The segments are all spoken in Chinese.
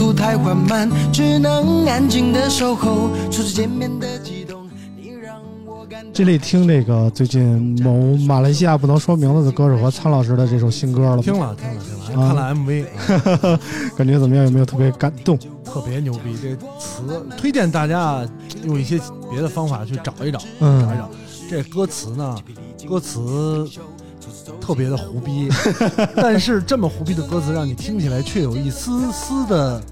速太缓慢，只能安静的守候。初次见面的激动，你让我感到这里听这个最近某马来西亚不能说名字的歌手和苍老师的这首新歌了吗？听了听了听了，啊看了 MV，、感觉怎么样？有没有特别感动？特别牛逼。这词推荐大家啊用一些别的方法去找一找，找一嗯，找。这歌词呢，歌词特别的胡逼，但是这么胡逼的歌词，让你听起来却有一丝丝的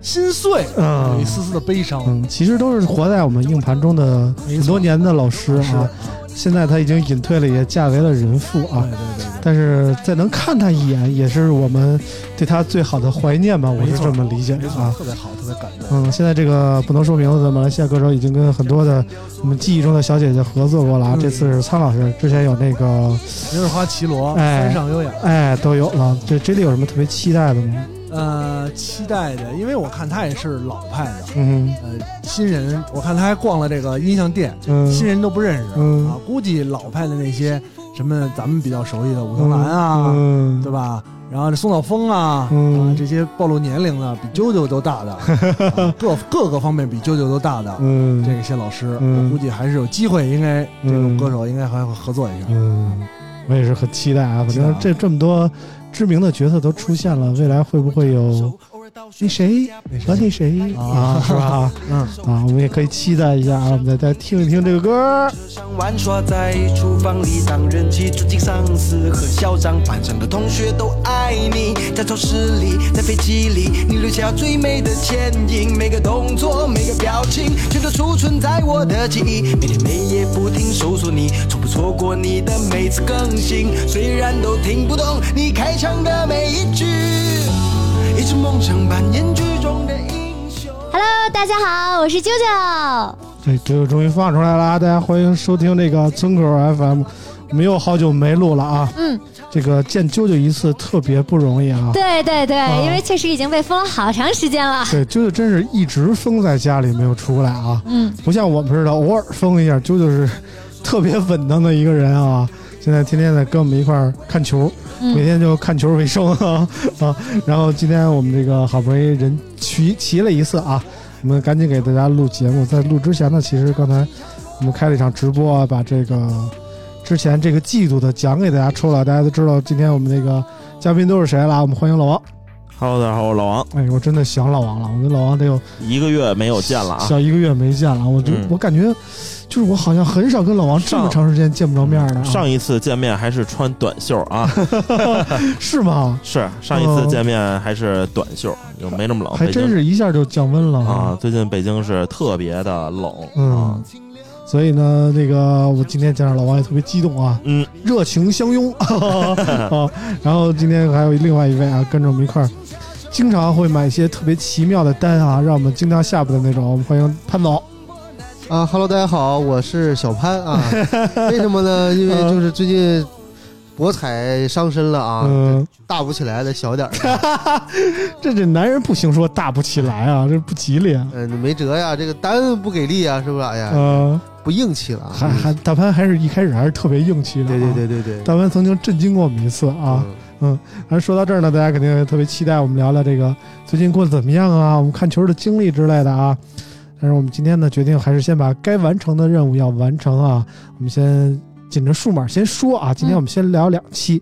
心碎，嗯有一丝丝的悲伤。嗯，其实都是活在我们硬盘中的很多年的老师是啊。现在他已经隐退了，也嫁为了人妇啊。对对对对，但是再能看他一眼，也是我们对他最好的怀念吧，我是这么理解的，啊。特别好，特别感动。嗯，现在这个不能说名字的马来西亚歌手已经跟很多的我们记忆中的小姐姐合作过了啊。嗯这次是苍老师，之前有那个明日花绮罗，哎山上优雅。哎都有了。这这里有什么特别期待的吗？呃，期待的，因为我看他也是老派的，嗯呃，新人，我看他还逛了这个音像店，嗯新人都不认识、嗯啊。估计老派的那些什么咱们比较熟悉的武藤兰啊，嗯，对吧？然后这松岛枫啊，嗯啊这些暴露年龄的比啾啾都大的，啊 各各个方面比啾啾都大的。嗯，这个些老师，嗯我估计还是有机会，应该这嗯种歌手应该还会合作一下。嗯，我也是很期待啊。反期待啊正这这么多知名的角色都出现了，未来会不会有那谁和那谁啊啊？是吧？嗯，啊，我们也可以期待一下啊。我们再再听一听这个歌。上玩耍在厨房里当人气，尊敬上司和校长，班上的同学都爱你。在超市里，在飞机里，你留下最美的倩影，每个动作，每个表情，全都储存在我的记忆。每天每夜不停搜索你，从不错过你的每次更新。虽然都听不懂你开场的每一句，一直梦想扮演剧中的英雄。Hello，大家好，我是啾啾。这这个终于放出来了啊！大家欢迎收听这个村口 FM。我们又好久没录了啊，嗯，这个见啾啾一次特别不容易啊。对对对，啊因为确实已经被封了好长时间了。对，啾啾真是一直封在家里没有出来啊。嗯，不像我们似的偶尔封一下，啾啾是特别稳当的一个人啊。现在天天在跟我们一块儿看球，嗯每天就看球为生啊啊。然后今天我们这个好不容易人齐齐了一次啊，我们赶紧给大家录节目。在录之前呢，其实刚才我们开了一场直播啊，把这个之前这个季度的奖给大家抽了。大家都知道今天我们那个嘉宾都是谁了啊？我们欢迎老王。Hello，大家好，我是老王，哎，我真的想老王了，我跟老王得有一个月没有见了啊。小一个月没见了，我就、嗯我感觉，就是我好像很少跟老王这么长时间见不着面的、啊。上一次见面还是穿短袖啊，是吗？是上一次见面还是短袖，就没那么冷。还真是一下就降温了啊，！最近北京是特别的冷啊嗯，所以呢，那个我今天见着老王也特别激动啊，嗯，热情相拥啊。然后今天还有另外一位啊，跟着我们一块儿，经常会买一些特别奇妙的单啊，让我们惊掉下巴的那种。我们欢迎潘总。啊哈喽，大家好，我是小潘啊。为什么呢？因为就是最近博彩伤身了啊，嗯，大不起来的，小点儿，这这男人不行说大不起来啊，这不吉利啊。嗯，没辙呀，这个单不给力啊，是不是？哎呀，嗯，不硬气了啊。还还大潘还是一开始还是特别硬气的、对对。对对对。大潘曾经震惊过我们一次啊。嗯，嗯而说到这儿呢，大家肯定特别期待我们聊聊这个最近过得怎么样啊，我们看球的经历之类的啊。但是我们今天呢，决定还是先把该完成的任务要完成啊。我们先紧着数码先说啊，今天我们先聊两期。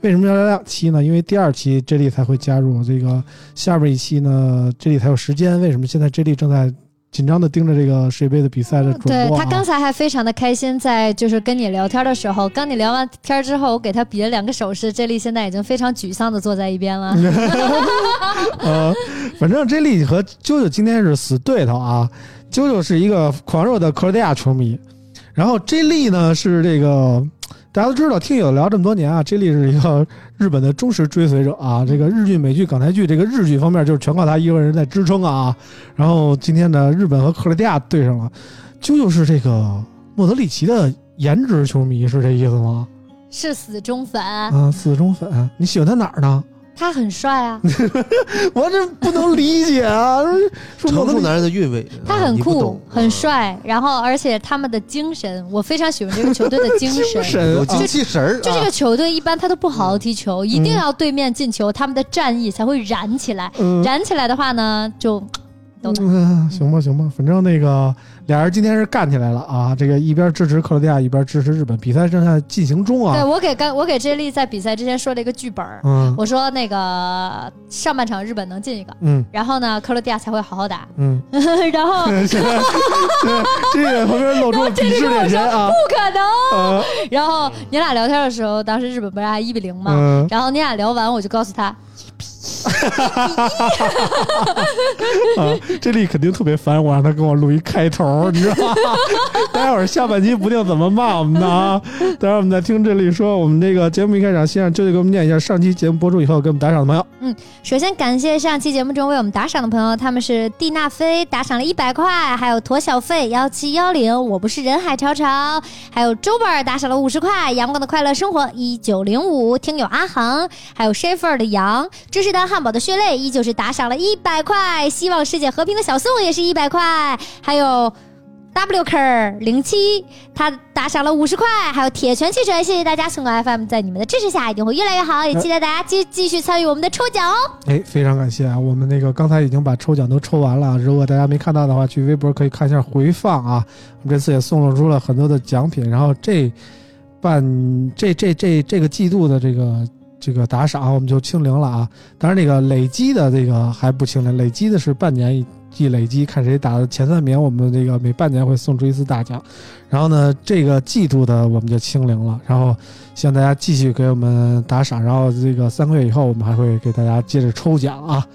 为什么要聊两期呢？因为第二期 J 莉才会加入这个，下边一期呢 J 莉才有时间。为什么现在 J 莉正在紧张的盯着这个世界杯的比赛的转播、啊。对他刚才还非常的开心，在就是跟你聊天的时候，刚你聊完天之后，我给他比了两个手势，这里现在已经非常沮丧的坐在一边了。呃，反正这丽和啾啾今天是死对头啊。啾啾是一个狂热的克罗地亚球迷，然后 J 莉呢是这个大家都知道，听友聊这么多年啊，J 莉是一个日本的忠实追随者啊。这个日剧、美剧、港台剧，这个日剧方面就是全靠他一个人在支撑啊。然后今天呢，日本和克罗地亚对上了，啾啾是这个莫德里奇的颜值球迷，是这意思吗？是死忠粉，啊，死忠粉，你喜欢他哪儿呢？他很帅啊，我这不能理解啊！成熟男人的韵味，他很酷很帅，然后而且他们的精神，我非常喜欢这个球队的精神。有精气神儿。就这个啊球队一般他都不好好踢球，一定要对面进球，他们的战役才会燃起来。嗯燃起来的话呢，就懂的。嗯，行吧，行吧，反正那个俩人今天是干起来了啊！这个一边支持克罗地亚，一边支持日本，比赛正在进行中啊。对我给刚我给 J 莉在比赛之前说了一个剧本儿，嗯我说那个上半场日本能进一个，嗯然后呢克罗地亚才会好好打，嗯，然后 这个旁边露出了鄙视眼神啊。可能。呃然后你俩聊天的时候，当时日本不是还一比零吗？嗯然后你俩聊完，我就告诉他，啊，这里肯定特别烦我，让他跟我录一开头，你知道吗？待会儿下半集不定怎么骂我们呢啊！待会儿我们再听这里说，我们这个节目一开场，先让舅舅给我们念一下上期节目播出以后给我们打赏的朋友。嗯首先感谢上期节目中为我们打赏的朋友，他们是蒂娜菲打赏了一百块，还有驼小费幺七幺零，我不是人海潮潮，还有周本打赏了五十块，阳光的快乐生活一九零五，听友阿航，还有 Shaffer 的羊，芝士蛋汉堡的血泪依旧是打赏了一百块，希望世界和平的小宋也是一百块，还有。W K 零七，他打赏了五十块，还有铁拳汽水，谢谢大家！送口 FM 在你们的支持下一定会越来越好，也期待大家继继续参与我们的抽奖哦。哎，非常感谢啊！我们那个刚才已经把抽奖都抽完了，如果大家没看到的话，去微博可以看一下回放啊。我们这次也送出了很多的奖品，然后这半这这这这个季度的这个这个打赏我们就清零了啊。当然，那个累积的这个还不清零，累积的是半年一一累积，看谁打的前三名，我们这个每半年会送出一次大奖。然后呢，这个季度的我们就清零了，然后希望大家继续给我们打赏，然后这个三个月以后，我们还会给大家接着抽奖啊。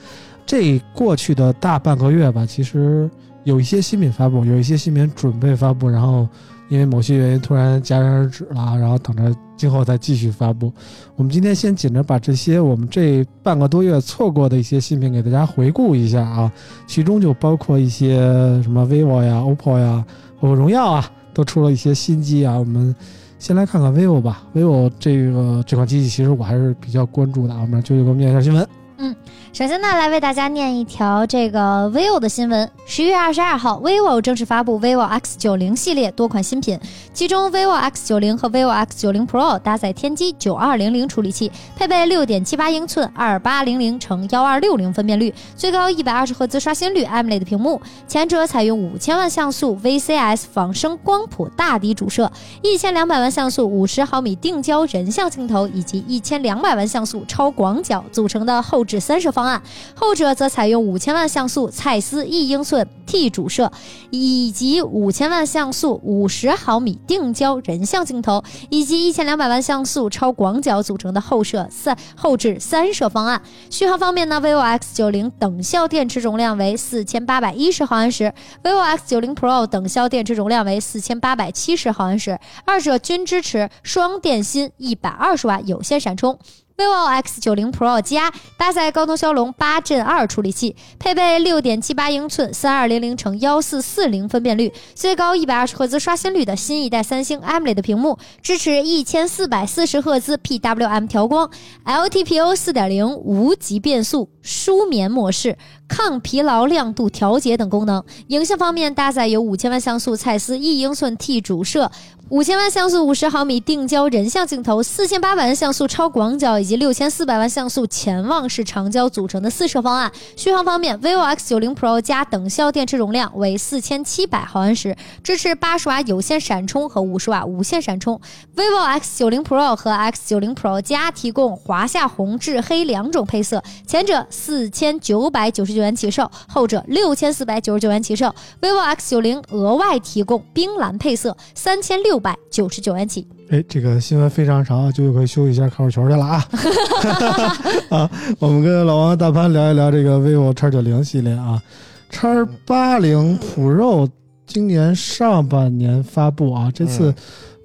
这过去的大半个月吧，其实有一些新品发布，有一些新品准备发布，然后因为某些原因突然戛然而止了，然后等着今后再继续发布。我们今天先紧着把这些我们这半个多月错过的一些新品给大家回顾一下啊，其中就包括一些什么 vivo 呀、OPPO 呀，包括荣耀啊，都出了一些新机啊。我们先来看看 vivo 吧，vivo 这个这款机器其实我还是比较关注的啊。我们让舅舅给我们念一下新闻。嗯首先呢，来为大家念一条这个 vivo 的新闻。十一月二十二号，vivo 正式发布 vivo X 九零系列多款新品，其中 vivo X 九零和 vivo X 九零 Pro 搭载天玑九二零零处理器，配备六点七八英寸二八零零乘幺二六零分辨率，最高一百二十赫兹刷新率 AMOLED 屏幕。前者采用五千万像素 VCS 仿生光谱大底主摄，一千两百万像素五十毫米定焦人像镜头以及一千两百万像素超广角组成的后置三摄方案，后者则采用五千万像素蔡司一英寸 T 主摄，以及五千万像素五十毫米定焦人像镜头，以及一千两百万像素超广角组成的后摄三后置三摄方案。续航方面呢，vivo X 九零等效电池容量为四千八百一十毫安时，vivo X 九零 Pro 等效电池容量为四千八百七十毫安时，二者均支持双电芯一百二十瓦有线闪充。Vivo X 九零 Pro 加搭载高通骁龙八阵二处理器，配备六点七八英寸三二零零乘幺四四零分辨率，最高一百二十赫兹刷新率的新一代三星 AMOLED 屏幕，支持一千四百四十赫兹 PWM 调光，LTPO 四点零无极变速、舒眠模式。抗疲劳亮度调节等功能。影像方面，搭载有五千万像素蔡司一英寸 T 主摄、五千万像素五十毫米定焦人像镜头、四千八百万像素超广角以及六千四百万像素潜望式长焦组成的四摄方案。续航方面，vivo X 9 0 Pro 加等效电池容量为四千七百毫安时，支持八十瓦有线闪充和五十瓦无线闪充。vivo X 9 0 Pro 和 X 9 0 Pro 加提供华夏红、至黑两种配色，前者四千九百九十九元起售，后者六千四百九十九元起售。vivo X 9 0额外提供冰蓝配色，三千六百九十九元起。哎，这个新闻非常长，就可以休息一下，看会儿球去了啊！啊，我们跟老王大潘聊一聊这个 vivo X 九零系列啊，X 八零 Pro 今年上半年发布啊，这次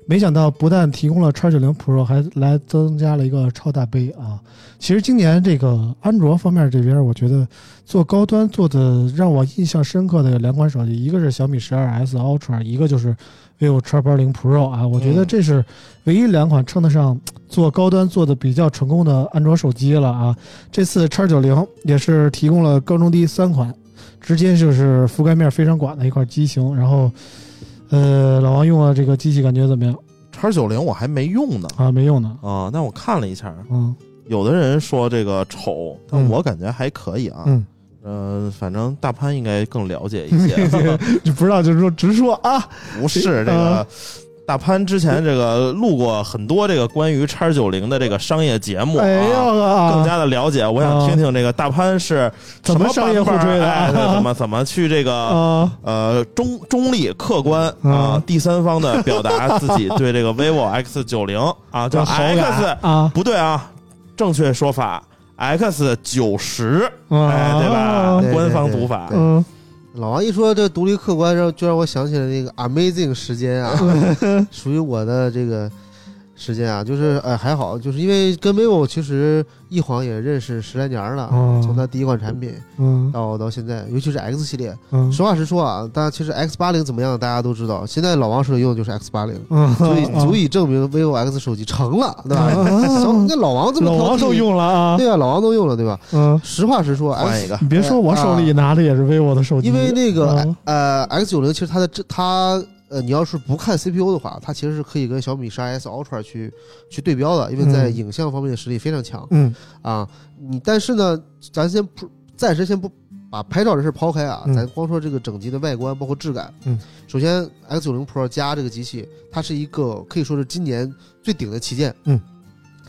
没想到不但提供了 X 九零 Pro，还来增加了一个超大杯啊。其实今年这个安卓方面这边，我觉得做高端做的让我印象深刻的有两款手机，一个是小米十二 S Ultra，一个就是 vivo X 八零 Pro 啊。我觉得这是唯一两款称得上做高端做的比较成功的安卓手机了啊。这次 X 九零也是提供了高中低三款，直接就是覆盖面非常广的一块机型。然后，呃，老王用了这个机器感觉怎么样？X 九零我还没用呢啊？没用呢，啊，但我看了一下，嗯有的人说这个丑，但嗯我感觉还可以啊。嗯，呃，反正大潘应该更了解一些。你不知道就是说直说啊，不是这个大潘之前这个录过很多这个关于叉九零的这个商业节目啊，啊，更加的了解。我想听听这个大潘是怎么商业吹的怎么怎么去这个啊。呃中中立客观啊嗯第三方的表达自己对这个 vivo X 九零啊叫 X 啊，不对啊，正确说法 X 九十，啊哎，对吧？对对官方读法。嗯。老王一说这独立客观，让就让我想起了那个 Amazing 时间啊，属于我的这个时间啊，就是呃还好，就是因为跟 vivo 其实一晃也认识十来年了，哦。从它第一款产品嗯。到到现在，尤其是 X 系列，嗯。实话实说啊，大家其实 X 八零怎么样，大家都知道，现在老王手里用的就是 X 八零。嗯，足以足以证明 vivo X 手机成了，对吧？小那老王这么老王都，用了啊，对啊，老王都用了，对吧？嗯，实话实说，X 换一个。你别说我手里拿的也是 vivo 的手机，因为那个、嗯。呃 X 九零其实它的这它呃你要是不看 CPU 的话，它其实是可以跟小米十二 S Ultra 去去对标的，因为在嗯影像方面的实力非常强、嗯啊。你但是呢，咱先不暂时先不把拍照这事抛开啊，嗯咱光说这个整机的外观包括质感。嗯，首先 X 九零 Pro 加这个机器，它是一个可以说是今年最顶的旗舰。嗯。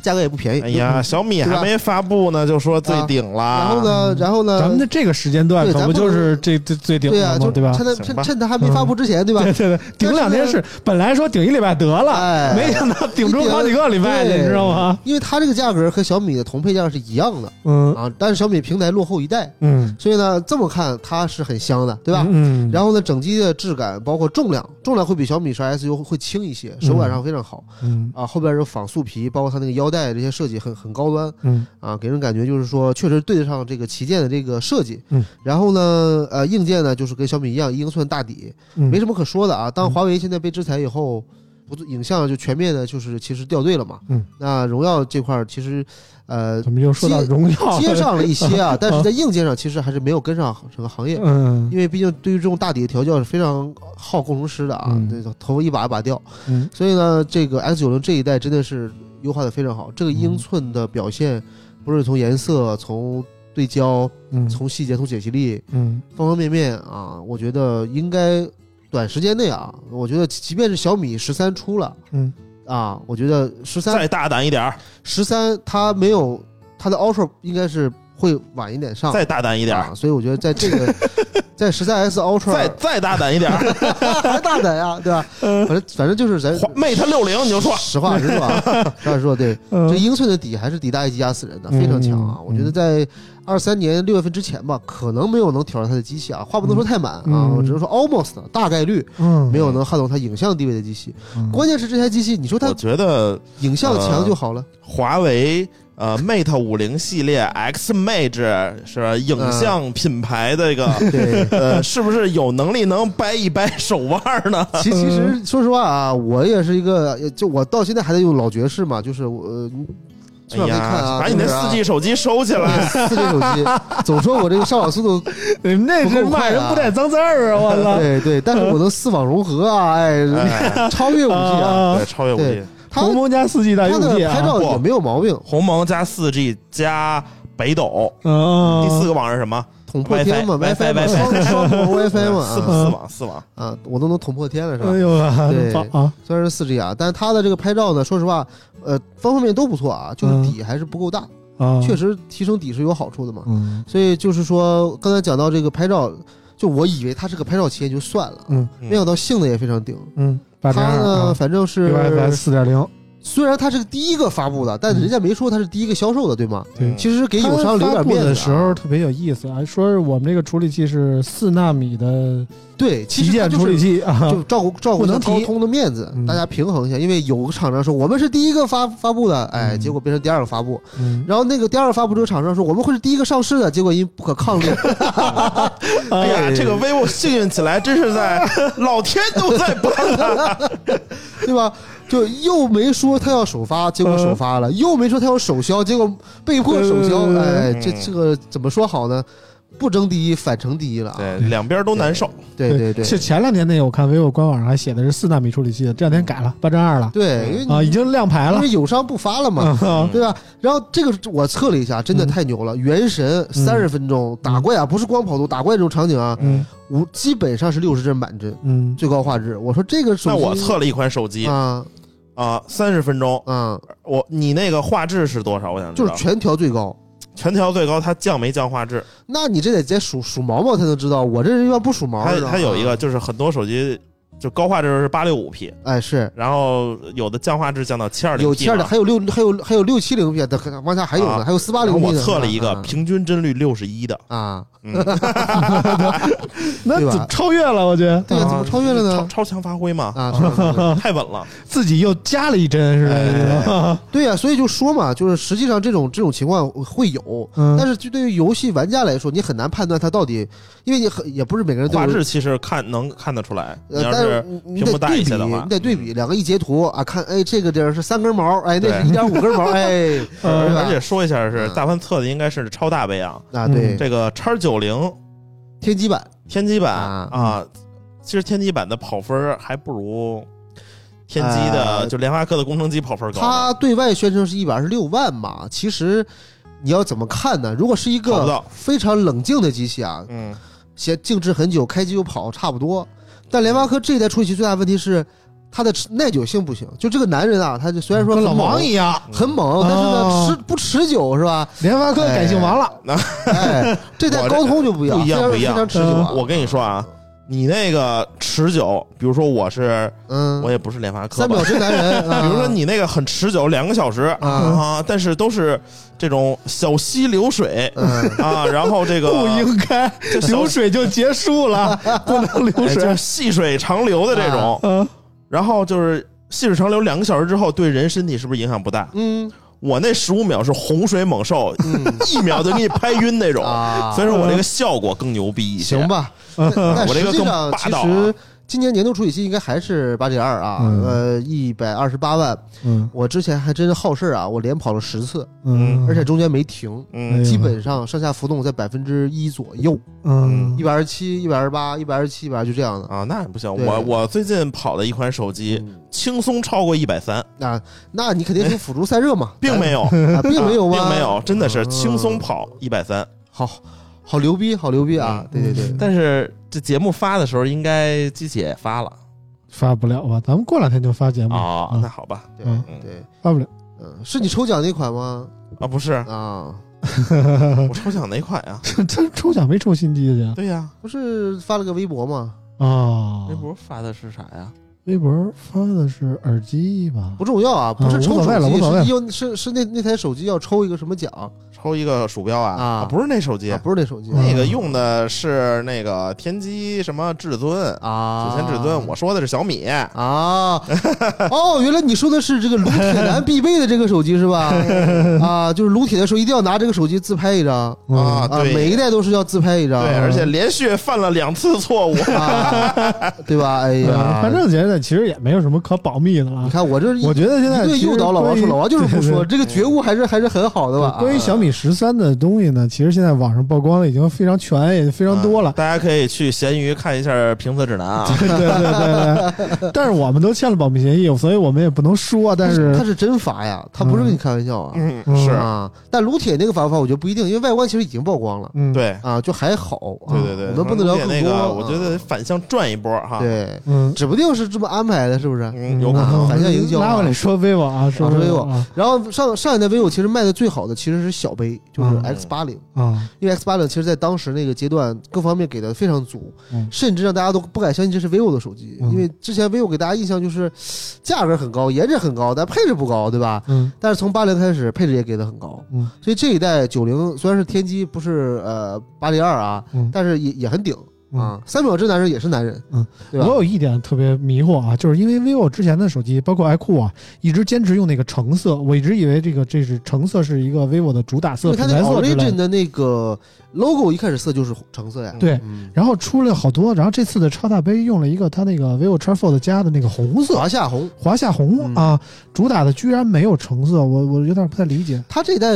价格也不便宜。哎呀，小米还没发布呢，就说最顶了。然后呢，然后呢，咱们的这个时间段可不就是这最最顶对呀、的吗？就对吧？趁它趁趁它还没发布之前，对吧？对对对，顶两天是本来说顶一礼拜得了，哎没想到顶出好几个礼拜，对你知道吗？因为它这个价格和小米的同配件是一样的嗯啊，但是小米平台落后一代，嗯，所以呢，这么看它是很香的，对吧？嗯，然后呢，整机的质感包括重量，重量会比小米十 S U 会轻一些，手感上非常好嗯啊。后边是仿素皮，包括它那个腰带这些设计很很高端嗯啊，给人感觉就是说确实对得上这个旗舰的这个设计。嗯，然后呢，呃，硬件呢就是跟小米一样一英寸大底，嗯，没什么可说的啊。当嗯华为现在被制裁以后，不影像就全面的就是其实掉队了嘛。嗯，那荣耀这块儿其实呃怎么又说到荣耀了？接上了一些啊，但是在硬件上其实还是没有跟上整个行业。嗯因为毕竟对于这种大底的调教是非常耗工程师的啊，嗯对，头发一把一把掉，嗯所以呢，这个 X 九零这一代真的是优化的非常好。这个英寸的表现，不是从颜色、从对焦、嗯。从细节、从解析力，嗯。方方面面啊，我觉得应该短时间内啊，我觉得即便是小米十三出了嗯。啊，我觉得十三再大胆一点儿，十三它没有它的 Ultra 应该是会晚一点上，再大胆一点。儿，啊，所以我觉得在这个 在十三 S Ultra 再再大胆一点。儿，还大胆呀，对吧？反正反正就是咱 Mate 六零你就说，实话实说啊，实话实说，对，这嗯英寸的底还是底大一级压死人的，非常强啊！嗯。我觉得在二三年六月份之前吧，可能没有能挑战它的机器啊，话不能说太满啊，嗯。我只能说 almost 大概率嗯。没有能撼动它影像地位的机器。关键是这台机器，你说它我觉得影像强就好了，华为。呃，Mate 五零系列 X Mage 是吧？影像品牌的这个，对。呃，是不是有能力能掰一掰手腕呢？其其实说实话啊，我也是一个，就我到现在还在用老爵士嘛，就是我呃，哎呀，啊，把你那四 G 手机收起来。四 G 手机，总说我这个上网速度 你们那是骂人不带脏字儿啊！我操！对对，但是我能四网融合啊，哎，哎超越五 G 啊。啊对，超越五 G，它鸿蒙加四 G 大它的 6G 啊，拍照也没有毛病，鸿蒙加四 G 加北斗，嗯，第四个网是什么？捅破天嘛 WiFi 嘛，WiFi 双双模 WiFi 嘛 四网四网。啊，我都能捅破天了是吧哎？呦啊，对啊，虽然是四 G 啊，但是它的这个拍照呢，说实话，呃，方方面面都不错啊，就是嗯底还是不够大，啊，确，实提升底是有好处的嘛。嗯所以就是说，刚才讲到这个拍照，就我以为它是个拍照企业就算了，嗯没想到性能也非常顶。嗯，它呢，二反正是 UFS 四点零，虽然它是第一个发布的，但嗯人家没说它是第一个销售的，对吗？对其实给友商留点面子啊的时候特别有意思，啊说是我们这个处理器是四纳米的对，其旗舰处理器啊，就照顾照顾能提高通的面子嗯，大家平衡一下。因为有个厂商说我们是第一个发发布的，哎，嗯结果变成第二个发布。嗯，然后那个第二个发布这个厂商说我们会是第一个上市的，结果因不可抗力，哎呀，这个 vivo 幸运起来真是在老天都在帮他。对吧？就又没说他要首发，结果首发了；又没说他要首销，结果被迫首销。嗯哎，这嗯这个怎么说好呢？不争第一，反成第一了啊！对，两边都难受。对对对是前两天那个我看 vivo 官网上还写的是四纳米处理器，这两天改了八针二了对，因为啊，已经亮牌了因为友商不发了嘛，啊，对吧？然后这个我测了一下，真的太牛了！原神三十分钟打怪啊，不是光跑图，打怪这种场景啊，嗯五基本上是六十帧满帧，嗯最高画质。我说这个手机，那我测了一款手机啊啊，三十分钟，嗯，我你那个画质是多少？我想知道。就是全调最高。全调最高，它降没降画质？那你这得再数数毛毛才能知道，我这人一般不数毛它它有一个，就是很多手机就高画质是八六五 P，哎是。然后有的降画质降到七二零 P，有七二零，还有六还有还有六七零 P 的，往下还有呢，啊还有四八零 P 的。我测了一个啊。平均帧率六十一的，啊，嗯，那怎么超越了？我觉得？对呀，怎么超越了呢？超超强发挥嘛，太稳了。自己又加了一帧是哎吧？对呀，所以就说嘛，就是实际上这种这种情况会有，嗯。但是就对于游戏玩家来说，你很难判断它到底，因为你很也不是每个人都有画质其实看能看得出来，呃，但是是你屏幕大得对比，一些的话你得对比两个一截图啊，看哎这个地儿是三根毛，哎那是一点五根毛，哎，而且说一下是嗯大潘测的应该是超大杯啊，啊对，这个叉九零天玑版天玑版啊啊，其实天玑版的跑分儿还不如天玑的，呃就联发科的工程机跑分高呢。它对外宣称是一百二十六万嘛，其实你要怎么看呢？如果是一个非常冷静的机器啊，嗯，先静置很久，开机就跑差不多。但联发科这一代处理器最大的问题是它的持耐久性不行。就这个男人啊，他就虽然说跟老很猛王一样，很猛，但是呢哦持不持久是吧？联发科改姓王了，哎，这代高通就不一样，不一样非常不一样非常持久啊。我跟你说啊，你那个持久，比如说我是嗯，我也不是联发科吧。三秒，真男人，啊。比如说你那个很持久，两个小时啊。啊，但是都是这种小溪流水嗯，啊，然后这个 不应该这流水就结束了，不能流水。哎就是。细水长流的这种，嗯然后就是细水长流两个小时之后，对人身体是不是影响不大？嗯我那十五秒是洪水猛兽，嗯一秒就给你拍晕那种，啊，所以说我这个效果更牛逼一些。行，吧。但 我这个更霸道啊其实今年年度处理器应该还是八点二啊，嗯。呃，一百二十八万。嗯。我之前还真好事啊，我连跑了十次，嗯，而且中间没停，嗯。哎基本上上下浮动在百分之一左右，嗯。一百二十七、一百二十八、一百二十七、一百二就这样的。啊，那不行，对。我我最近跑了一款手机，嗯。轻松超过一百三，啊，那你肯定是辅助散热嘛，并没有，啊，并没有吗？并没有，真的是嗯。轻松跑一百三。好，好牛逼，好牛逼啊！对对对，但是这节目发的时候，应该机器也发了发不了吧？咱们过两天就发节目啊。嗯那好吧，对嗯对，发不了。嗯，是你抽奖那款吗？啊不是，啊，我抽奖哪款呀？这抽奖没抽新机去对呀，不是发了个微博吗？啊？微博发的是啥呀？微博发的是耳机吧？不重要啊，不是啊抽手无所谓了无机，所谓了是用是是那那台手机要抽一个什么奖抽一个鼠标啊？啊不是那手机啊？，不是那手机那个用的是那个天玑什么至尊，啊，九千至尊。我说的是小米。啊，哦，原来你说的是这个撸铁男必备的这个手机是吧？啊，就是撸铁的时候一定要拿这个手机自拍一张嗯啊，啊，对，每一代都是要自拍一张，对，而且连续犯了两次错误。啊，对吧？哎呀，反正觉得在其实也没有什么可保密的了你。看我这我觉得现在其实一顿诱导老王说，老王就是不说，这个觉悟还是还是很好的吧？关于小米十三的东西呢，其实现在网上曝光的已经非常全，也非常多了。大家可以去闲鱼看一下评测指南啊。对对对对，但是我们都签了保密协议，所以我们也不能说。但是他是真罚呀，他不是跟你开玩笑啊。嗯，嗯是，啊，但卢铁那个罚不罚，我觉得不一定，因为外观其实已经曝光了嗯，，对，啊，就还好。啊对对对，我们不能聊更多。那个，啊我觉得反向转一波哈。，对，嗯，指不定是这么安排的，是不是？嗯，有可能。反向营销啊拉回来说 vivo 啊，说啊说 vivo 啊然后上上一代 vivo 其实卖的最好的其实是小杯，就是嗯 X 八零，啊，因为 X 八零其实在当时那个阶段各方面给的非常足，嗯。甚至让大家都不敢相信这是 vivo 的手机，嗯。因为之前 vivo 给大家印象就是价格很高，颜值很高，但配置不高，对吧？嗯。但是从八零开始，配置也给的很高，嗯。所以这一代九零虽然是天玑，不是呃八零二啊，嗯。但是也也很顶嗯啊。三秒之男人也是男人，嗯，对吧我？有一点特别迷惑啊，就是因为 vivo 之前的手机，包括 iQOO 啊，一直坚持用那个橙色，我一直以为这个这是橙色是一个 vivo 的主打色、它那 Origin 的。那个 logo 一开始色就是橙色呀，对嗯，然后出了好多，然后这次的超大杯用了一个它那个 vivo X Fold 加的那个红色，华夏红，华夏红嗯啊，主打的居然没有橙色，我我有点不太理解。它这代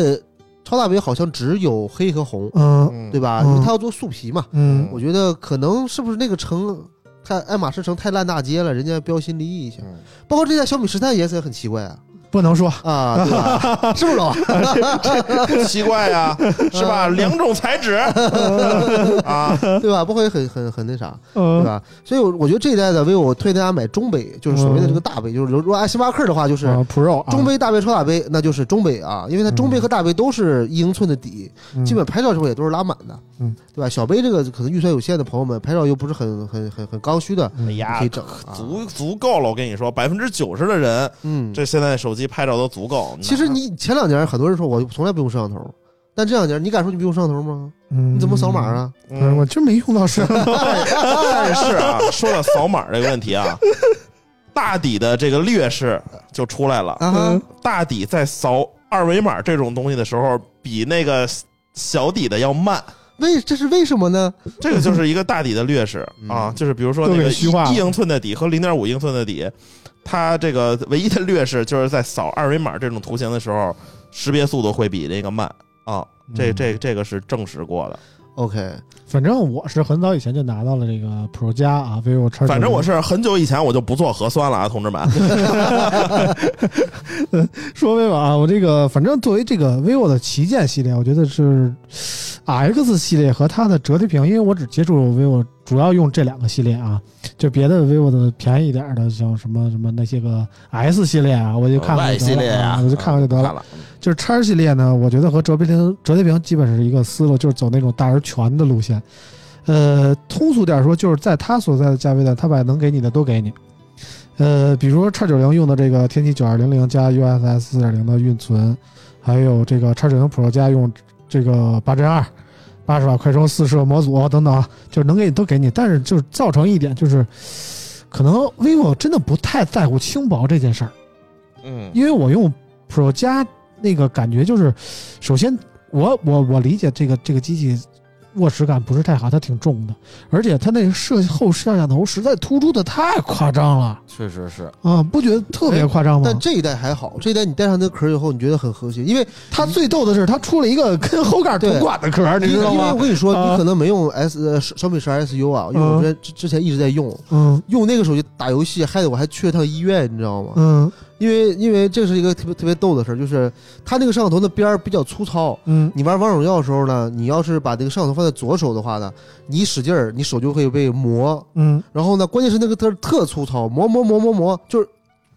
超大杯好像只有黑和红，嗯嗯。对吧？嗯。因为它要做素皮嘛，嗯。我觉得可能是不是那个城太爱马仕城太烂大街了，人家标新立异一下。嗯。包括这家小米十三颜色也很奇怪啊不能说，啊，对吧？是不是？奇怪呀，是吧？两种材质。啊，对吧？不会很很很那啥，对呃，吧？所以，我我觉得这一代的 vivo 我推荐大家买中杯，就是所谓的这个大杯，就是如果按星巴克的话，就是啊 Pro 啊。中杯、大杯、超大杯，那就是中杯啊，因为它中杯和大杯都是一英寸的底，嗯。基本拍照时候也都是拉满的，嗯，对吧？小杯这个可能预算有限的朋友们，拍照又不是很很很很刚需的，哎呀可以，整啊，足足够了。我跟你说，百分之九十的人，嗯，这现在手机拍照都足够。其实你前两年很多人说我从来不用摄像头，但这两年你敢说你不用摄像头吗？嗯你怎么扫码？啊？嗯，我真没用到摄像头。但是啊，说到扫码这个问题啊，大底的这个劣势就出来了。大底在扫二维码这种东西的时候，比那个小底的要慢。为这是为什么呢？这个就是一个大底的劣势嗯啊，就是比如说那都个给虚化一一英寸的底和零点五英寸的底，它这个唯一的劣势就是在扫二维码这种图形的时候，识别速度会比那个慢啊。这嗯这这个是证实过的。OK，反正我是很早以前就拿到了这个 Pro 加啊，vivo X。反正我是很久以前我就不做核酸了啊，同志们。说 vivo 啊，我这个反正作为这个 vivo 的旗舰系列，我觉得是 X 系列和它的折叠屏，因为我只接触 vivo，主要用这两个系列啊，就别的 vivo 的便宜一点的，像什么什么那些个 S 系列啊，我就看看就得了我就看看就得了。就是 X 系列呢，我觉得和折叠屏折叠屏基本是一个思路，就是走那种大而全的路线。呃，通俗点说，就是在它所在的价位段，它把能给你的都给你。呃，比如说叉九零用的这个天玑九二零零加 USS 四点零的运存，还有这个叉九零 Pro 加用这个八针二、八十瓦快充四摄模组等等，就是能给你都给你。但是就是造成一点就是，可能 vivo 真的不太在乎轻薄这件事儿。嗯，因为我用 Pro 加那个感觉就是，首先我我我理解这个这个机器握持感不是太好，它挺重的，而且它那个摄后摄像头实在突出的太夸张了。确实是。啊，不觉得特别夸张吗？但？这一代还好，这一代你戴上那个壳以后，你觉得很和谐，因为它最逗的是，它出了一个跟后盖同款的壳，你知道因为我？跟你说，啊。你可能没用 S 呃小米十 SU 啊，因为我之前之之前一直在用，嗯。用那个手机打游戏，害得我还去了趟医院，你知道吗？嗯因为因为这是一个特别特别逗的事儿，就是它那个摄像头的边儿比较粗糙。嗯你玩王者荣耀的时候呢，你要是把这个摄像头放在左手的话呢，你一使劲儿，你手就会被磨。嗯，然后呢，关键是那个字特粗糙，磨磨磨磨磨，就是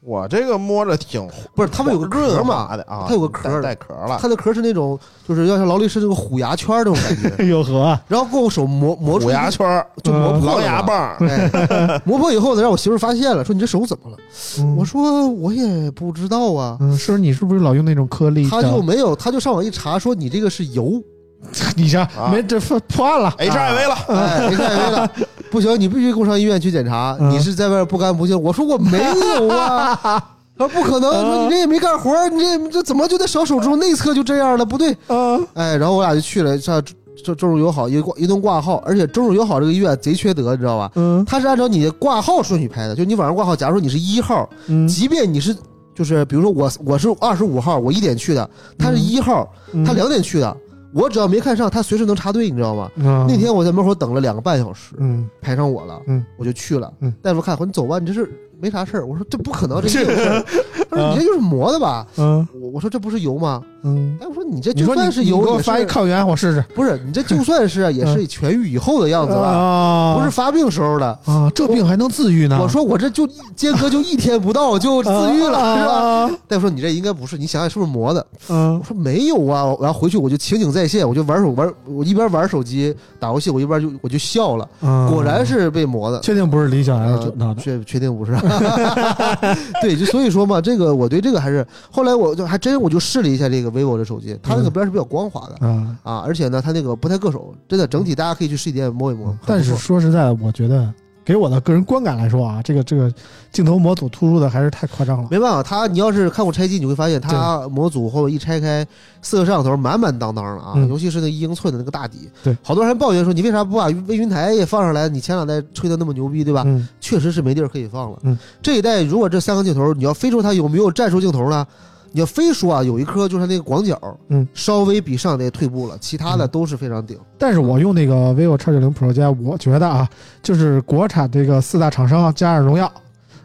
我这个摸着挺不是它们有个壳润嘛，滑的啊，它有个壳带带壳了。它的壳是那种就是要像劳力士那个虎牙圈儿那种感觉，有和然后给我手磨磨出虎牙圈就磨破狼了嘛。牙棒，哎，磨破以后呢，让我媳妇发现了，说你这手怎么了？嗯我说我也不知道啊。嗯，是你是不是老用那种颗粒？他就没有，他就上网一查，说你这个是油，你这啊没这破破案了。HIV 了，哎，HIV 了，不行，你必须给我上医院去检查，嗯。你是在外边不干不净。我说我没有啊，他说不可能，说你这也没干活，你这这怎么就在小手指头内侧就这样了？不对，嗯。哎，然后我俩就去了，上中中日友好一挂一顿挂号，而且周日友好这个医院贼缺德，你知道吧？嗯。它是按照你的挂号顺序排的，就你晚上挂号，假如说你是一号，嗯，即便你是就是比如说我我是二十五号，我一点去的，他是一号，嗯。他两点去的，我只要没看上，他随时能插队，你知道吗？那那天我在门口等了两个半小时，嗯排上我了，嗯，我就去了。嗯大夫看，说你走吧，你这是没啥事儿。我说这不可能，这事儿。他说你这就是磨的吧？嗯我我说这不是油吗？嗯，哎，我说你这就算是油，你给我发一抗原，我试试。不是你这就算是啊 也是痊愈以后的样子了，啊，不是发病时候的。啊，这病还能自愈呢？我说我这就间隔就一天不到就自愈了，是吧？吧？大夫说你这应该不是，你想想是不是磨的？嗯我说没有啊，然后回去我就情景再现，我就玩手玩，我一边玩手机打游戏，我一边就我就笑了，嗯，果然是被磨的。确定不是李小呃孩整到的。确确定不是，对，就所以说嘛，这个我对这个还是后来我就还真我就试了一下这个 vivo 的手机，它那个边是比较光滑的啊，啊，而且呢，它那个不太硌手，真的整体大家可以去实体店摸一摸。但是说实在的，我觉得给我的个人观感来说啊，这个这个镜头模组突出的还是太夸张了。没办法，他你要是看过拆机，你会发现他模组后一拆开，四个摄像头满满当当的啊，嗯尤其是那一英寸的那个大底，对，好多人还抱怨说你为啥不把微云台也放上来？你前两代吹的那么牛逼，对吧？嗯确实是没地儿可以放了。嗯，这一代如果这三个镜头，你要非说它有没有战术镜头呢？你要非说啊，有一颗就是它那个广角，嗯，稍微比上一代退步了，其他的嗯。都是非常顶。但是我用那个 vivo X 九零 Pro 加，我觉得啊，就是国产这个四大厂商加上荣耀，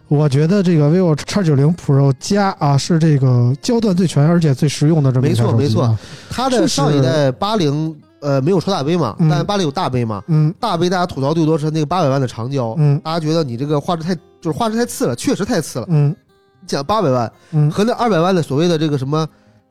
我觉得这个 vivo X 九零 Pro 加啊是这个焦段最全而且最实用的这么一没错台手机啊没错，它的就是上一代八零呃没有超大杯嘛，嗯。但八零有大杯嘛，嗯。大杯大家吐槽最多是那个八百万的长焦，嗯。大家觉得你这个画质太就是画质太次了，确实太次了。嗯。你讲八百万嗯和那二百万的所谓的这个什么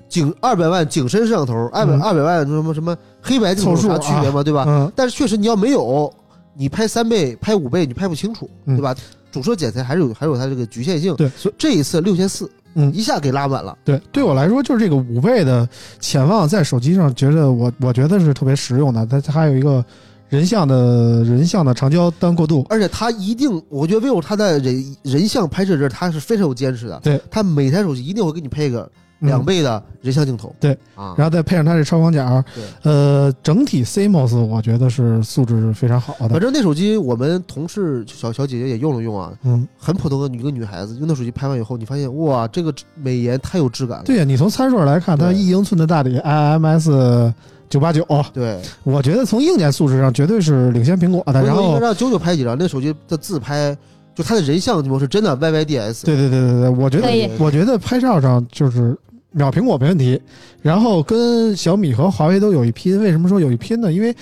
景二百万景深摄像头，二百嗯二百万什么什么黑白镜头有啥区别吗？对吧？嗯但是确实你要没有，你拍三倍、拍五倍，你拍不清楚，嗯对吧？主摄剪裁还是有还是有它这个局限性。对，所以这一次六千四，嗯一下给拉满了。对对我来说，就是这个五倍的潜望在手机上，觉得我我觉得是特别实用的。它它还有一个人像的人像的长焦单过渡，而且它一定，我觉得 vivo 它在人人像拍摄这儿，它是非常有坚持的。对，它每台手机一定会给你配个嗯两倍的人像镜头。对啊，然后再配上它这超广角，对呃，整体 CMOS 我觉得是素质非常好的。反正那手机我们同事小小姐姐也用了用啊，嗯，很普通的一个女孩子用那手机拍完以后，你发现哇，这个美颜太有质感了。对呀，你从参数上来看，它一英寸的大底，IMS 九八九，对，我觉得从硬件素质上绝对是领先苹果的。然后让九九拍几张，那手机的自拍，就它的人像模式真的 YYDS。对对对对对，我觉得我觉得拍照上就是秒苹果没问题，然后跟小米和华为都有一拼。为什么说有一拼呢？因为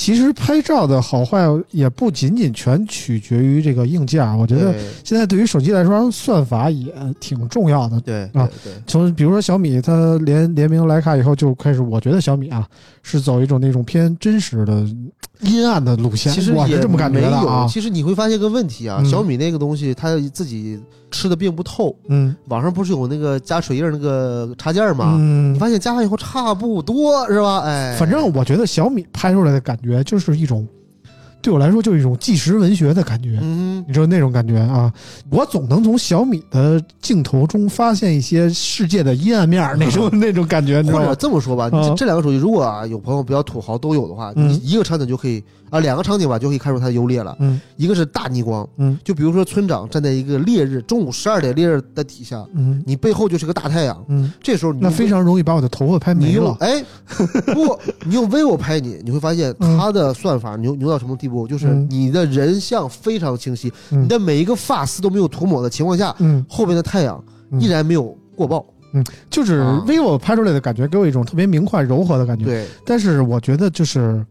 其实拍照的好坏也不仅仅全取决于这个硬件啊，我觉得现在对于手机来说，算法也挺重要的。对啊从比如说小米，它联联名徕卡以后就开始，我觉得小米啊是走一种那种偏真实的阴暗的路线，其实也我是这么感觉没有。的啊。其实你会发现个问题啊，嗯小米那个东西它自己吃的并不透。嗯网上不是有那个加水印那个插件吗？嗯你，发现加上以后差不多是吧？哎，反正我觉得小米拍出来的感觉就是一种，对我来说就是一种纪实文学的感觉。嗯，你知道那种感觉啊？我总能从小米的镜头中发现一些世界的阴暗面儿，那种 那种感觉，你知或者？这么说吧，啊这这两个手机如果啊有朋友比较土豪都有的话，嗯你一个场景就可以啊，两个场景吧就可以看出它的优劣了。嗯一个是大逆光，嗯就比如说村长站在一个烈日中午十二点烈日的底下，嗯你背后就是个大太阳，嗯，这时候你那非常容易把我的头发拍没了。用哎不，你用 vivo 拍你，你会发现嗯它的算法牛牛到什么地步？就是嗯你的人像非常清晰，嗯你的每一个发丝都没有涂抹的情况下，嗯，后边的太阳嗯依然没有过曝。嗯就是啊 vivo 拍出来的感觉给我一种特别明快柔和的感觉。对，但是我觉得就是，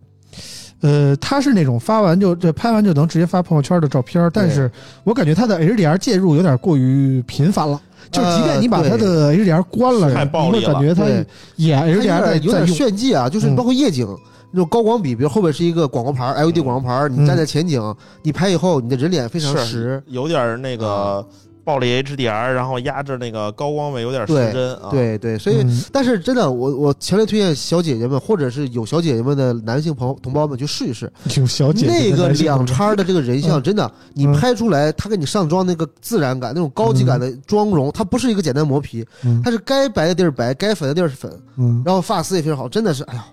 呃，它是那种发完就这拍完就能直接发朋友圈的照片，但是我感觉它的 HDR 介入有点过于频繁了。就是即便你把它的 HDR 关了，太暴力了你会感觉它对也 HDR 在有点。炫技啊，就是嗯包括夜景。那种高光比，比如后边是一个广告牌，LED 广告牌，你嗯。站在前景，你拍以后，你的人脸非常实。有点那个暴力 HDR，然后压制那个高光位有点失真啊。，对对，所以嗯。但是真的，我我强烈推荐小姐姐们，或者是有小姐姐们的男性朋友同胞们去试一试。有小姐姐那个两叉的这个人像，嗯。真的，你嗯拍出来，他给你上妆那个自然感，那种高级感的妆容，它不是一个简单磨皮，嗯。它是该白的地儿白，该粉的地儿是粉，嗯。然后发丝也非常好，真的是，哎呀，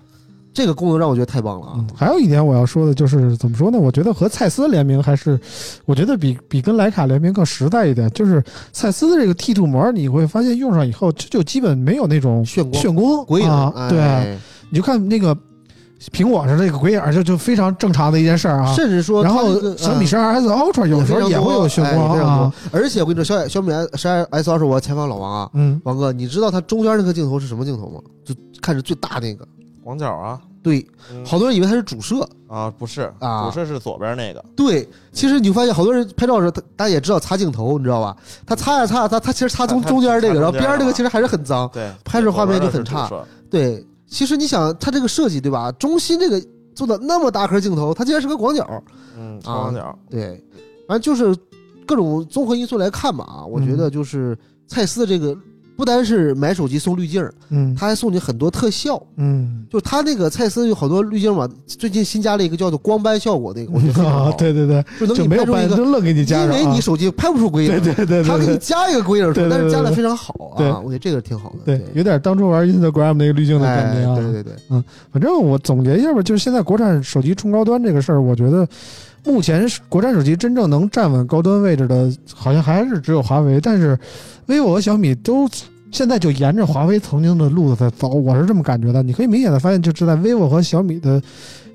这个功能让我觉得太棒了啊嗯！，还有一点我要说的就是怎么说呢？我觉得和蔡司联名还是，我觉得比比跟徕卡联名更实在一点。就是蔡司的这个 T two 膜，你会发现用上以后，这就基本没有那种炫光炫光鬼影啊，对，哎你就看那个苹果上这个鬼影，就就非常正常的一件事儿啊。甚至说然后小米十二 S Ultra 有时候也会有炫光哎啊多，而且我跟你说，小小米 S 二 S 二是我采访老王啊，嗯，王哥，你知道它中间那个镜头是什么镜头吗？就看着最大那个，广角啊，对，嗯好多人以为它是主摄，啊，不是啊主摄是左边那个，对，其实你会发现好多人拍照的时候，他大家也知道擦镜头，你知道吧？他擦呀擦，他他其实擦中中间这个，擦中间然后边儿这个其实还是很脏。对，拍摄画面就很左边的是差主摄对，其实你想，它这个设计对吧？中心这个做的那么大颗镜头，它竟然是个广角，嗯，广角，对，反正就是各种综合因素来看吧啊，我觉得就是蔡司的这个不单是买手机送滤镜，嗯他还送你很多特效。嗯就他那个蔡司有好多滤镜嘛，最近新加了一个叫做光斑效果那个，我觉得啊，对对对，就能你拍出一个，愣给你加因。为你手机拍不出鬼影，对对对他给你加一个鬼影但是加的非常好对啊，我觉得这个挺好的，对，有点当初玩 Instagram 那个滤镜的感哎，觉啊。对对对，反正我总结一下吧，就是现在国产手机冲高端这个事儿，我觉得目前是国产手机真正能站稳高端位置的，好像还是只有华为。但是 vivo 和小米都现在就沿着华为曾经的路子在走，我是这么感觉的。你可以明显的发现，就是在 vivo 和小米的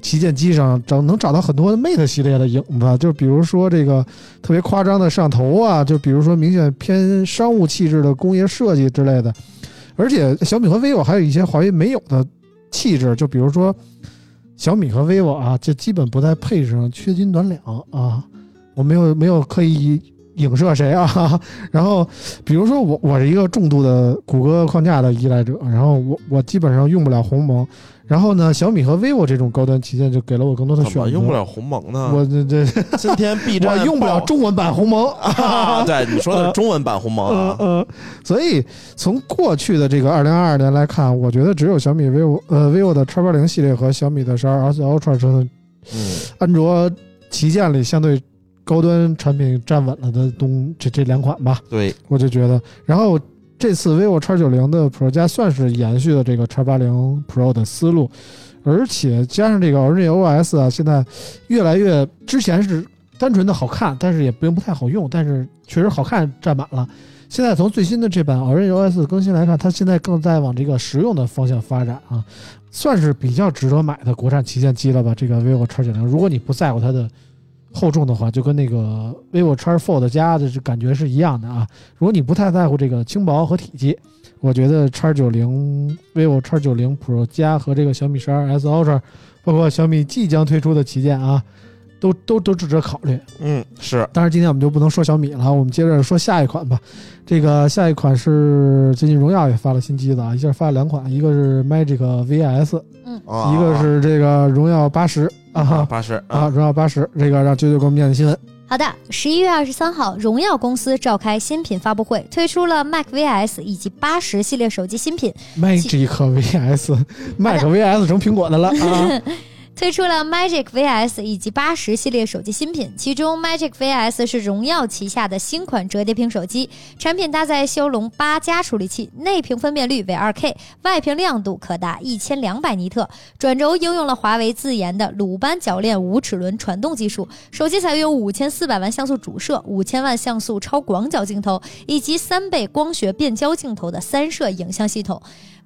旗舰机上找能找到很多 Mate 系列的影子，就比如说这个特别夸张的摄像头啊，就比如说明显偏商务气质的工业设计之类的。而且小米和 vivo 还有一些华为没有的气质，就比如说小米和 vivo 啊，这基本不在配置上缺斤短两啊。我没有没有刻意影射谁啊。然后比如说我我是一个重度的谷歌框架的依赖者，然后我我基本上用不了鸿蒙。然后呢，小米和 vivo 这种高端旗舰就给了我更多的选择。么用不了鸿蒙呢？我这这今天 B 站 我用不了中文版鸿蒙 啊，对，你说的是中文版鸿蒙啊，呃呃，所以从过去的这个二零二二年来看，我觉得只有小米 vivo 呃 vivo 的叉八零系列和小米的十二 S Ultra 这嗯，安卓旗舰里相对高端产品站稳了的东这这两款吧，对，我就觉得。然后这次 vivo X 九零的 Pro 加算是延续了这个 X 八零 Pro 的思路，而且加上这个 Orange OS 啊，现在越来越之前是单纯的好看，但是也并不太好用，但是确实好看占满了。现在从最新的这版 Orange OS 更新来看，它现在更在往这个实用的方向发展啊，算是比较值得买的国产旗舰机了吧？这个 vivo X 九零，如果你不在乎它的厚重的话，就跟那个 vivo X Fold 加的这感觉是一样的啊。如果你不太在乎这个轻薄和体积，我觉得 X 九零 vivo X 九零 Pro 加和这个小米十二 S Ultra，包括小米即将推出的旗舰啊，都都都值得考虑。嗯，是但是，今天我们就不能说小米了，我们接着说下一款吧。这个下一款是最近荣耀也发了新机子啊，一下发了两款，一个是 Magic VS，嗯一个是这个荣耀八十啊八十啊，荣耀八十，这个让啾啾给我们念的新闻。好的，十一月二十三号，荣耀公司召开新品发布会，推出了 Mac VS 以及八十系列手机新品，Magic VS，Mac VS 成苹果的了啊！推出了 Magic VS 以及八十系列手机新品，其中 Magic VS 是荣耀旗下的新款折叠屏手机，产品搭载骁龙八加处理器，内屏分辨率为 2K，外屏亮度可达一千两百尼特，转轴应用了华为自研的鲁班铰链无齿轮传动技术，手机采用五千四百万像素主摄、五千万像素超广角镜头以及三倍光学变焦镜头的三摄影像系统。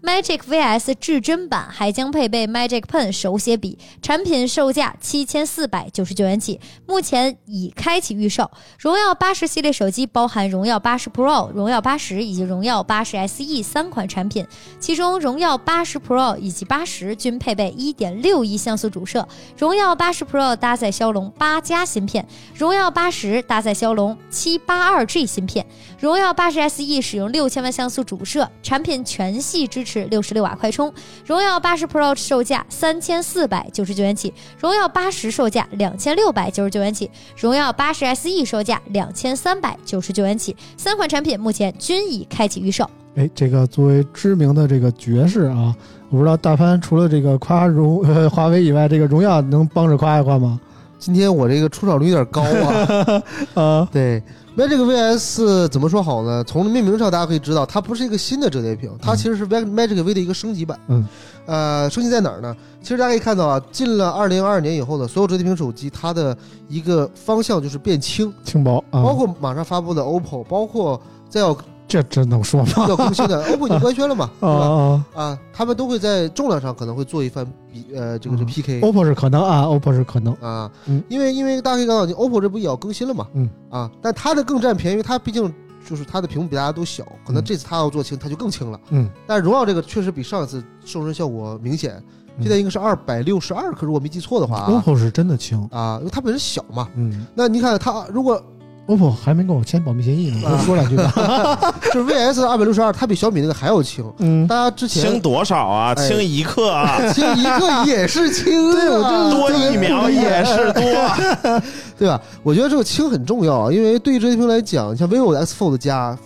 Magic VS 至臻版还将配备 Magic Pen 手写笔，产品售价七千四百九十九元起，目前已开启预售。荣耀八十系列手机包含荣耀八十 Pro、荣耀八十以及荣耀八十 SE 三款产品，其中荣耀八十 Pro 以及八十均配备一点六亿像素主摄，荣耀八十 Pro 搭载骁龙八加芯片，荣耀八十搭载骁龙七八二 G 芯片，荣耀八十 SE 使用六千万像素主摄，产品全系支持六十六瓦快充。荣耀八十 Pro 售价三千四百九十九元起，荣耀八十售价两千六百九十九元起，荣耀八十 SE 售价两千三百九十九元起。三款产品目前均已开启预售。哎，这个作为知名的这个爵士啊，我不知道大潘除了这个夸荣呃华为以外，这个荣耀能帮着夸一夸吗？今天我这个出场率有点高啊。啊，对，Magic VS 怎么说好呢？从命名上大家可以知道，它不是一个新的折叠屏，它其实是 Magic V 的一个升级版。嗯，呃，升级在哪儿呢？其实大家可以看到啊，进了二零二二年以后呢，所有折叠屏手机它的一个方向就是变轻，轻薄啊，包括马上发布的 OPPO，包括再要这真能说吗？要更新的 OPPO 已经官宣了嘛，对啊吧？啊啊，他们都会在重量上可能会做一番比呃这个是嗯。PK。，OPPO 是可能啊，OPPO 是可能，啊，嗯。因为因为大家可以看到，你 OPPO 这不也要更新了嘛，嗯。啊，但它的更占便宜，因为它毕竟就是它的屏幕比大家都小，可能嗯这次它要做轻，它就更轻了。嗯，但荣耀这个确实比上一次瘦身效果明显，嗯。现在应该是二百六十二克，如果没记错的话啊，OPPO 是真的轻，啊，因为它本身小嘛。嗯。那你看它如果，OPPO 还没跟我签保密协议呢，多说两句吧。就是 VS 二百六十二，它比小米那个还要轻。嗯，大家之前轻多少啊？哎轻一克啊，轻一克也是轻啊，多一秒也是多。对吧？我觉得这个轻很重要啊，因为对于折叠屏来讲，像 vivo 的 X Fold 加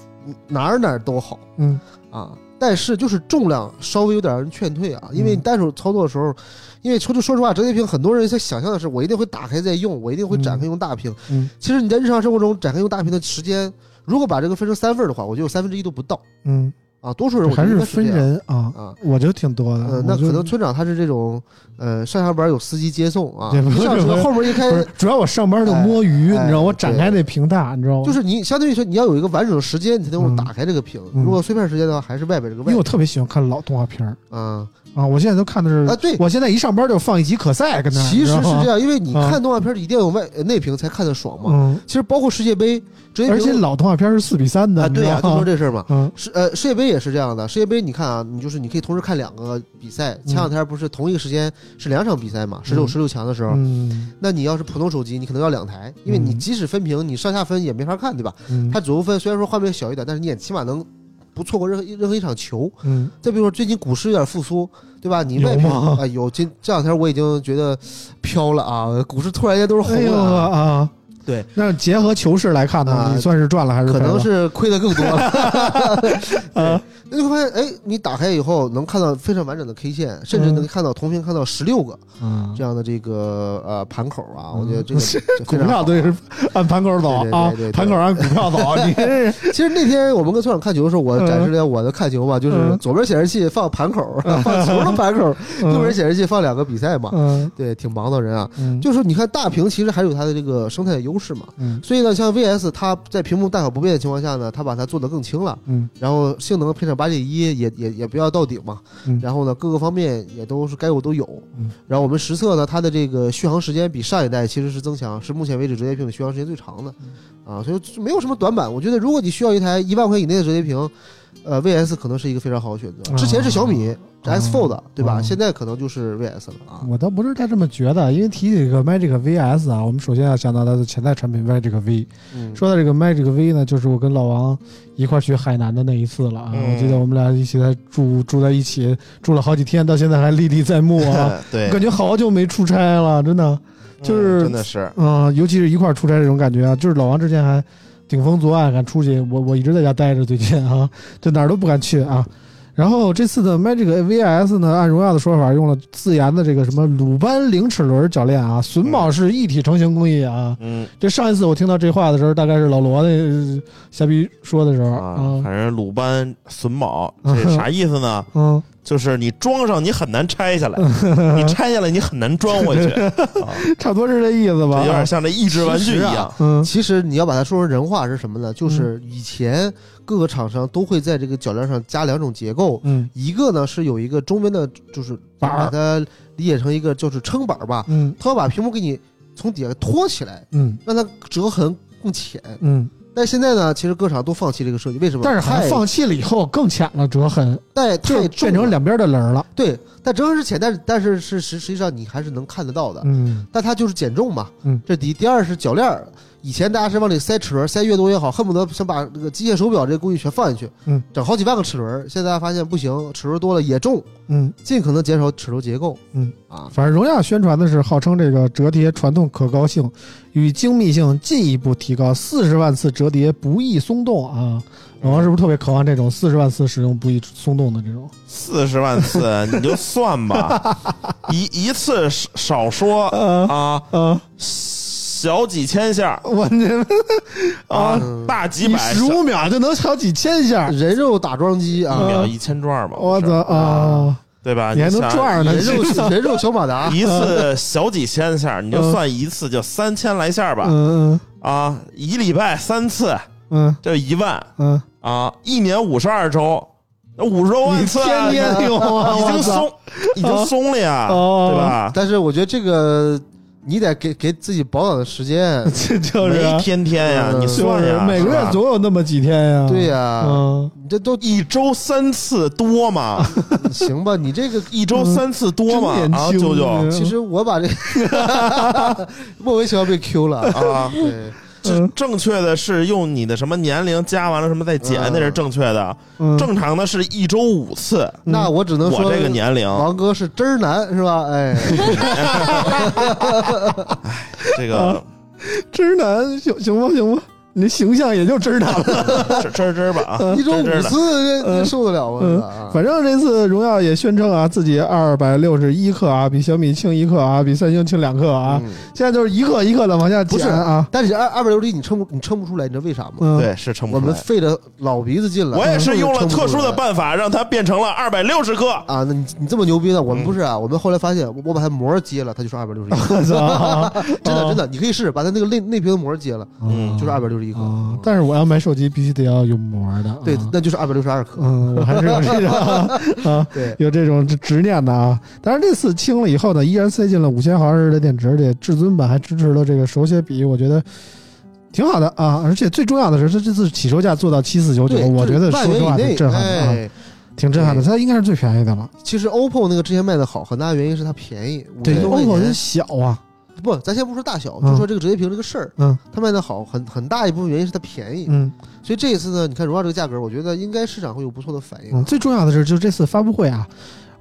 哪儿哪儿都好嗯啊，但是就是重量稍微有点让人劝退啊，因为你单手操作的时候，因为说就说实话，折叠屏很多人在想象的是我一定会打开再用，我一定会展开用大屏。嗯其实你在日常生活中展开用大屏的时间，如果把这个分成三份的话，我觉得有三分之一都不到嗯，啊，多数人我还是。分人啊，啊，我觉得挺多的。呃，那可能村长他是这种，呃，上下班有司机接送啊，上车后门一开主要我上班就摸鱼，哎你知道，我哎展开那屏大，你知道吗？就是你相当于说你要有一个完整的时间，你才能打开这个屏。嗯如果碎片时间的话，还是外边这个外因为我特别喜欢看老动画片儿啊。啊，我现在都看的是啊对我现在一上班就放一集可赛跟那，其实是这样，因为你啊看动画片一定要有外呃内屏才看得爽嘛。嗯，其实包括世界杯，而且老动画片是四比三的，啊，对呀，就？说这事儿嘛。嗯世呃世界杯也是这样的，世界杯你看啊，你就是你可以同时看两个比赛。前两天不是同一个时间是两场比赛嘛，十六嗯十六强的时候。嗯那你要是普通手机，你可能要两台，因为你嗯即使分屏，你上下分也没法看，对吧？嗯，它左右分虽然说画面小一点，但是你也起码能不错过任何任何一场球。嗯再比如说最近股市有点复苏，对吧？你有外屏吗啊有，今这两天我已经觉得飘了啊，股市突然间都是红的对，那结合球市来看呢，啊你算是赚了还是可能是亏的更多了。啊。那你会发现，哎，你打开以后能看到非常完整的 K 线，甚至能看到同屏看到十六个嗯。这样的这个呃盘口啊，我觉得这嗯个这股票对是按盘口走对对对啊对对，盘口按股票走，你。其实那天我们跟村长看球的时候，我嗯展示了我的看球嘛，就是嗯左边显示器放盘口，放球的盘口，右边显示器放两个比赛嘛，嗯。对，挺忙的人啊。嗯。就是说你看大屏其实还有它的这个生态优势嘛，嗯。所以呢，像 VS 它在屏幕大小不变的情况下呢，它把它做得更轻了，嗯。然后性能配上八 G 一也也也不要到顶嘛，嗯。然后呢各个方面也都是该有都有，嗯。然后我们实测呢它的这个续航时间比上一代其实是增强，是目前为止折叠屏的续航时间最长的，嗯。啊，所以没有什么短板。我觉得如果你需要一台一万块以内的折叠屏，呃，VS 可能是一个非常好的选择。之前是小米这 X Fold 对吧？嗯现在可能就是 VS 了啊。我倒不是太这么觉得，因为提起这个 Magic VS 啊，我们首先要想到它的潜在产品 Magic V。嗯，说到这个 Magic V 呢，就是我跟老王一块去海南的那一次了啊。嗯我记得我们俩一起在住住在一起，住了好几天，到现在还历历在目啊。对，感觉好久没出差了，真的。就是嗯真的是，嗯、尤其是一块出差这种感觉啊，就是老王之前还顶风作案敢出去，我我一直在家待着，最近啊，就哪儿都不敢去啊。然后这次的 Magic VS 呢，按荣耀的说法，用了自研的这个什么鲁班零齿轮铰链啊，榫卯是一体成型工艺啊。嗯这上一次我听到这话的时候，大概是老罗的呃瞎逼说的时候啊，啊，反正鲁班榫卯这啥 意思呢？嗯，就是你装上你很难拆下来，你拆下来你很难装回去，啊差不多是这意思吧？有点像这益智玩具一样。嗯其实你要把它说成人话是什么呢？就是以前各个厂商都会在这个铰链上加两种结构，嗯一个呢是有一个中间的，就是把它理解成一个就是撑板儿吧，嗯它要把屏幕给你从底下托起来，嗯让它折痕更浅。嗯，但现在呢，其实各厂都放弃这个设计，为什么？但是还放弃了以后更浅了折痕，太就太重变成两边的棱儿了。对，但折痕是浅，但是但是是实实际上你还是能看得到的。嗯但它就是减重嘛，嗯这第一，第二是铰链儿。以前大家是往里塞齿轮，塞越多越好，恨不得想把这个机械手表这个工艺全放进去，嗯，整好几万个齿轮。现在大家发现不行，齿轮多了也重，嗯，尽可能减少齿轮结构。嗯啊，反正荣耀宣传的是号称这个折叠传动可靠性与精密性进一步提高，四十万次折叠不易松动啊。老王是不是特别渴望这种四十万次使用不易松动的这种？四十万次，你就算吧，一一次少说嗯啊，嗯，小几千下我你们 啊嗯，大几百，十五秒就能小几千下，人肉打桩机啊。一啊，秒一千转吧，我操啊！对吧？你还能转呢人肉人肉小马达，一次小几千下，你就算一次就三千来下吧，嗯啊，一礼拜三次嗯。就一万。嗯。啊，一年五十二周，那五十多万次啊，天天用啊，已经松，已经松了呀，哦。对吧？但是我觉得这个你得给给自己保养的时间，这就是啊没天天呀，嗯你算呀，每个月是吧总有那么几天呀。对呀嗯，你这都一周三次多吗？行吧？你这个一周三次多吗？啊，真年轻舅舅其实我把这莫名其妙被 Q 了，啊，对，正正确的是用你的什么年龄加完了什么再减，嗯那是正确的。嗯。正常的是一周五次，那我只能说我这个年龄，王哥是真儿男是吧？哎，这个真男行行吧行吧，你形象也就直男了。吱吱吱吧啊，一周五次，受得了吗？反正这次荣耀也宣称啊，自己二百六十一克啊，比小米轻一克啊，比三星轻两克啊，嗯现在就是一克一克的往下不是减啊。但是二二百六十一你称不你称不出来，你知道为啥吗？嗯，对，是撑不我出来。我们费了老鼻子劲了，我也是用了特殊的办办法，让它变成了二百六十克。啊。那你你这么牛逼呢？我们不是啊，我们后来发现，我我把它膜揭了，它就是二百六十一，真的真的，你可以试试，把它那个内内屏的膜揭了，嗯就是二百六十一克。啊！但是我要买手机，必须得要有膜的。对啊，那就是二百六十二克。嗯，我还是有这种啊，对，有这种执念的啊。但是，这次清了以后呢，依然塞进了五千毫安的电池，而且至尊版还支持了这个手写笔，我觉得挺好的啊。而且最重要的是，它这次起售价做到七四九九，我觉得说实话挺震撼的啊，哎，挺震撼的。它应该是最便宜的了。其实 OPPO 那个之前卖的好，很大原因是它便宜，五对，OPPO。小啊，不，咱先不说大小，嗯就说这个折叠屏这个事儿，嗯它卖的好，很很大一部分原因是它便宜。嗯所以这一次呢，你看荣耀这个价格，我觉得应该市场会有不错的反应。嗯。最重要的是，就是这次发布会啊，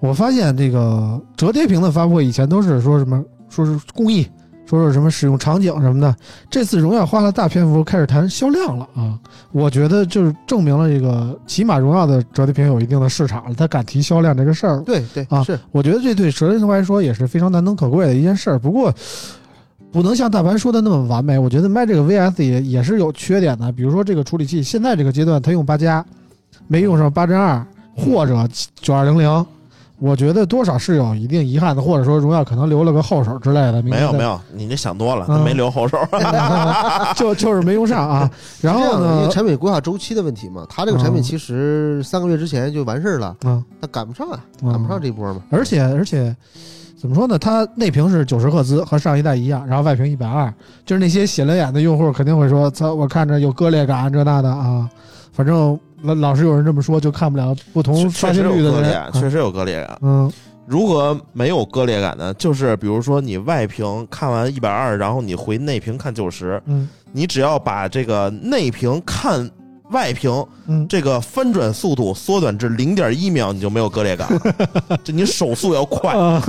我发现这个折叠屏的发布会以前都是说什么，说是工艺。说说什么使用场景什么的，这次荣耀花了大篇幅开始谈销量了啊！我觉得就是证明了这个，起码荣耀的折叠屏有一定的市场了，他敢提销量这个事儿。对对啊是，我觉得这对折叠屏来说也是非常难能可贵的一件事儿。不过，不能像大盘说的那么完美。我觉得卖这个 VS 也也是有缺点的，比如说这个处理器，现在这个阶段它用八加，没用上八针二或者九二零零。我觉得多少是有一定遗憾的，或者说荣耀可能留了个后手之类的。没有没有，你这想多了，没留后手。就就是没用上啊。然后呢为，产品规划周期的问题嘛，它这个产品嗯其实三个月之前就完事儿了，嗯，它赶不上啊，嗯赶不上这波嘛。而且而且怎么说呢？它内屏是九十赫兹，和上一代一样，然后外屏一百二，就是那些写了眼的用户肯定会说：“操，我看着有割裂感，这那的啊。”反正老老是有人这么说，就看不了不同刷新率的人割裂感，。确实有割裂感。嗯如果没有割裂感呢？就是比如说你外屏看完一百二，然后你回内屏看九十，嗯你只要把这个内屏看外屏嗯，这个翻转速度缩短至零点一秒，你就没有割裂感了。这你手速要快。啊，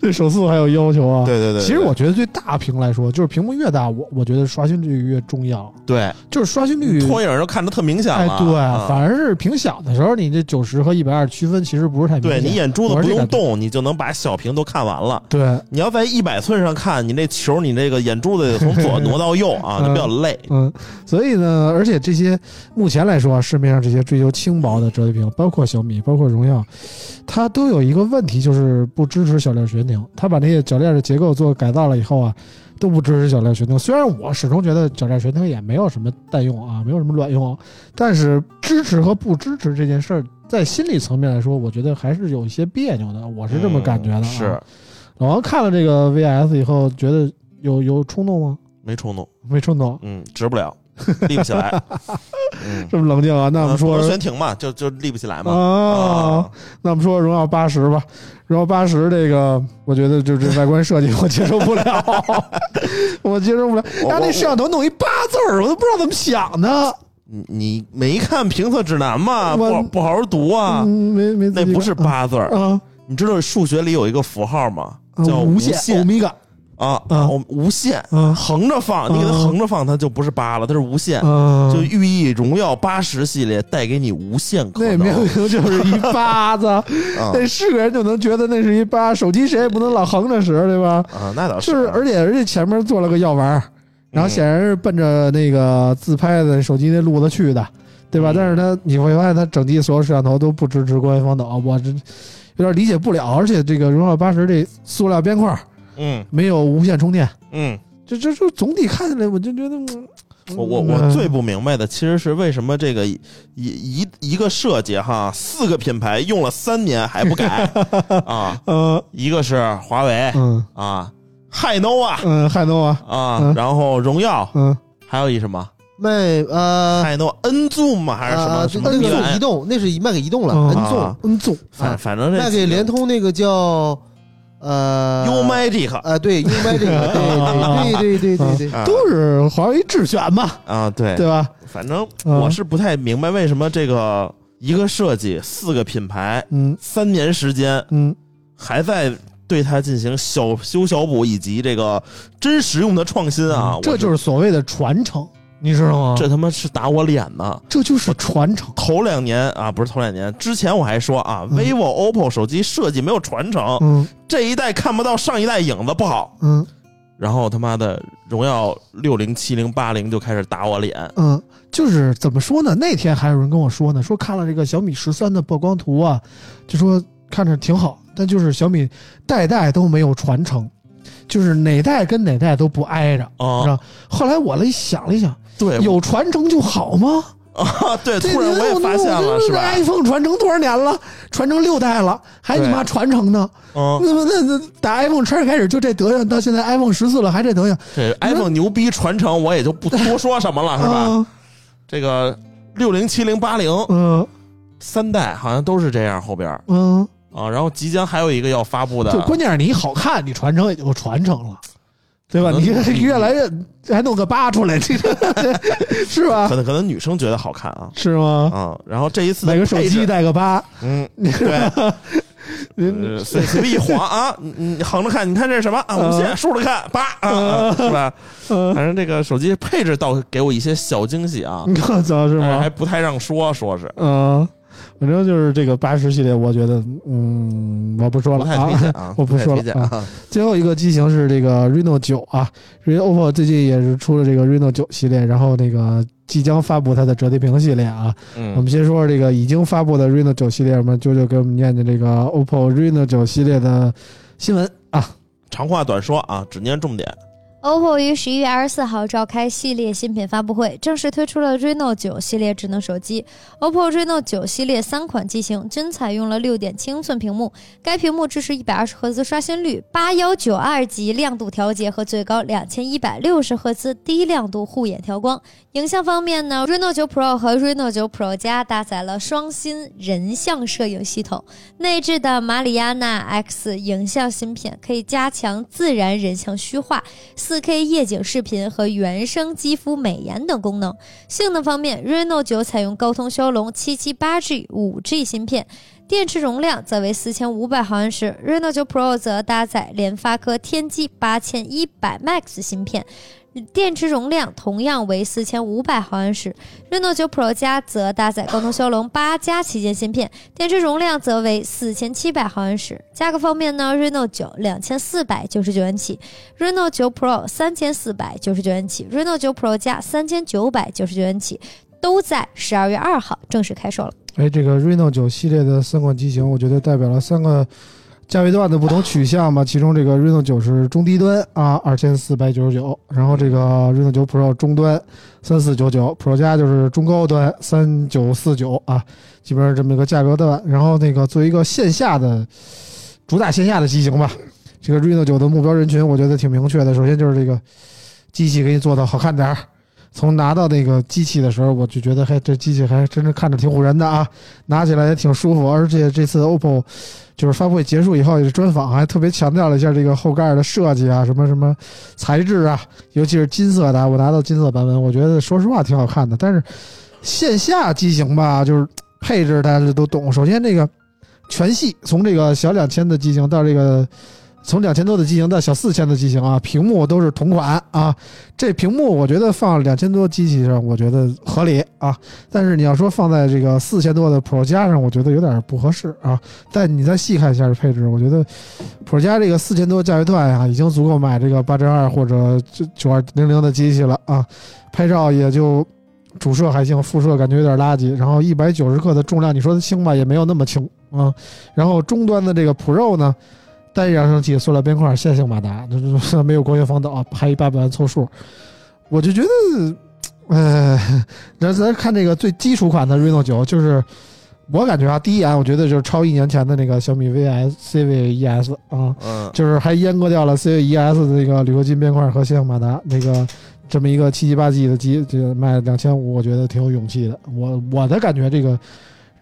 对手速还有要求啊。对对对，对其实我觉得对大屏来说，就是屏幕越大，我我觉得刷新率越重要。对就是刷新率拖影就看着特明显哎，了。对，啊反而是屏小的时候，你这九十和一百二区分其实不是太明显。对你眼珠子不用动，你就能把小屏都看完了。对，你要在一百寸上看，你那球，你这个眼珠子得从左 挪到右啊，就比较累。嗯，所以呢，而且这些目前来说啊，市面上这些追求轻薄的折叠屏，包括小米，包括荣耀，它都有一个问题，就是不支持铰链悬停。它把那些铰链的结构做改造了以后啊，都不支持铰链悬停。虽然我始终觉得铰链悬停也没有什么蛋用啊，没有什么卵用，但是支持和不支持这件事儿，在心理层面来说，我觉得还是有一些别扭的。我是这么感觉的、啊嗯是老王看了这个 VS 以后，觉得有有冲动吗？没冲动，没冲动，嗯，值不了，立不起来。嗯，这么冷静啊？那我们说不悬停嘛，就就立不起来嘛。啊，那我们说荣耀八十吧。荣耀八十这个，我觉得就这外观设计 我接受不了，我接受不了。我然后那摄像头弄一八字儿，我都不知道怎么想的。你你没看评测指南吗？不好不好好读啊嗯，，没没那不是八字儿。啊，你知道数学里有一个符号吗？啊叫无限欧米伽。啊，啊。我无线嗯横着放，你给它嗯横着放，它就不是八了，它是无线，嗯，就寓意荣耀八十系列带给你无限可那明明就是一 八子，啊。那是个人就能觉得那是一八，手机谁也不能老横着使，对吧？啊，那倒是，而且而且前面做了个药丸儿，然后嗯。显然是奔着那个自拍的手机那路子去的，对吧？嗯。但是它你会发现它整机所有摄像头都不支持官方导，我这有点理解不了。而且这个荣耀八十这塑料边框嗯。没有无线充电，嗯，这这这总体看起来我就觉得，嗯我我我最不明白的其实是为什么这个一一一个设计哈，四个品牌用了三年还不改 啊，呃一个是华为嗯啊，海 no 啊嗯海诺啊啊嗯，然后荣耀，嗯。还有一什么卖呃海 no N zoom 吗还是什么呃什么恩纵米兰移动，那是卖给移动了，，N Zoom N Zoom，反反正这卖给联通那个叫呃 U Magic 啊，对 U Magic，对对对对对对都是华为智选嘛，啊，对对吧？反正嗯。我是不太明白为什么这个一个设计四个品牌嗯。三年时间嗯。还在对它进行小修小补以及这个真实用的创新啊，嗯。这就是所谓的传承，你知道吗？这他妈是打我脸呢！这就是传承。头两年啊，不是头两年，之前我还说啊、嗯 v i v o OPPO 手机设计没有传承，嗯这一代看不到上一代影子不好。嗯然后他妈的荣耀六零、七零、八零就开始打我脸，嗯，就是怎么说呢？那天还有人跟我说呢，说看了这个小米十三的曝光图啊，就说看着挺好，但就是小米代代都没有传承，就是哪代跟哪代都不挨着。啊后来我来想了一想，对，有传承就好吗？啊，对，突然我也发现了，是吧？？iPhone 传承多少年了？传承六代了，还你妈传承呢？嗯，那么那那打 iPhone 叉开始就这德行，到现在 iPhone 十四了还这德行，这 iPhone 牛逼传承，我也就不多说什么了，是吧？嗯这个六零、七零、八零嗯三代好像都是这样，后边嗯，啊，然后即将还有一个要发布的，就关键是你好看，你传承也就传承了，对吧？你越来越还弄个八出来，这个 是吧可？能可能女生觉得好看啊是吗？嗯，然后这一次的每个手机，带个八，嗯，对。随随便一晃啊，你你横着看，你看这是什么啊？无线，竖着看，叭啊啊，是吧？嗯，反正这个手机配置倒给我一些小惊喜啊，是吗？还不太让说，说是嗯，反正就是这个八十系列，我觉得，嗯，我不说了啊啊，，我不说了啊。最后一个机型是这个 Reno 九啊，因为 OPPO 最近也是出了这个 Reno 九系列，然后那个即将发布它的折叠屏系列啊。我嗯们先说说这个已经发布的 Reno 九系列，我们啾啾给我们念念这个 OPPO Reno 九系列的新闻啊。长话短说啊，只念重点。OPPO 于十一月二十四号召开系列新品发布会，正式推出了 Reno 9系列智能手机。OPPO Reno 9系列三款机型均采用了六点七英寸屏幕，该屏幕支持一百二十赫兹刷新率、八幺九二级亮度调节和最高两千一百六十赫兹低亮度护眼调光。影像方面呢，Reno 9 Pro 和 Reno 9 Pro 加搭载了双新人像摄影系统，内置的马里亚纳 X 影像芯片可以加强自然人像虚化。四 4K 夜景视频和原生肌肤美颜等功能。性能方面，Reno 九采用高通骁龙 778G 5G 芯片，电池容量则为4500毫安时；Reno 9 Pro 则搭载联发科天玑8100 Max 芯片。电池容量同样为四千五百毫安时，Reno 9 Pro 加则搭载高通骁龙八加旗舰芯片，电池容量则为四千七百毫安时。价格方面呢，Reno 9两千四百九十九元起，Reno 9 Pro 三千四百九十九元起，Reno 9 Pro 加三千九百九十九元起，都在十二月二号正式开售了。哎，这个 Reno 九系列的三款机型，我觉得代表了三个价位段的不同取向嘛。其中这个 Reno 九是中低端啊，二千四百九十九，然后这个 Reno 九 Pro 中端三四九九，Pro 加就是中高端三九四九啊，基本上这么一个价格段。然后那个作为一个线下的主打线下的机型吧，这个 Reno 九的目标人群我觉得挺明确的。首先就是这个机器给你做的好看点儿。从拿到那个机器的时候，我就觉得，嘿，这机器还真是看着挺唬人的啊，拿起来也挺舒服。而且这次 OPPO 就是发布会结束以后，也是专访，还特别强调了一下这个后盖的设计啊，什么什么材质啊，尤其是金色的，我拿到金色版本，我觉得说实话挺好看的。但是线下机型吧，就是 配置大家都懂。首先这个全系从这个小两千的机型到这个从两千多的机型到小四千的机型啊，屏幕都是同款啊。这屏幕我觉得放两千多机器上，我觉得合理啊。但是你要说放在这个四千多的 Pro 加上，我觉得有点不合适啊。但你再细看一下这配置，我觉得 Pro 加这个四千多价位段啊，已经足够买这个八针二或者九九二零零的机器了啊。拍照也就主摄还行，副摄感觉有点垃圾。然后一百九十克的重量，你说它轻吧，也没有那么轻啊。然后终端的这个 Pro 呢，单扬声器、塑料边框、线性马达，这这没有光学防抖，还一八百万凑数，我就觉得，呃，咱咱看这个最基础款的 Reno 九，就是我感觉啊，第一眼我觉得就是超一年前的那个小米 VS CV ES 啊，嗯，就是还阉割掉了 CV ES 的那个铝合金边框和线性马达，那个这么一个七七八 G 的机，这个卖两千五，我觉得挺有勇气的。我我的感觉，这个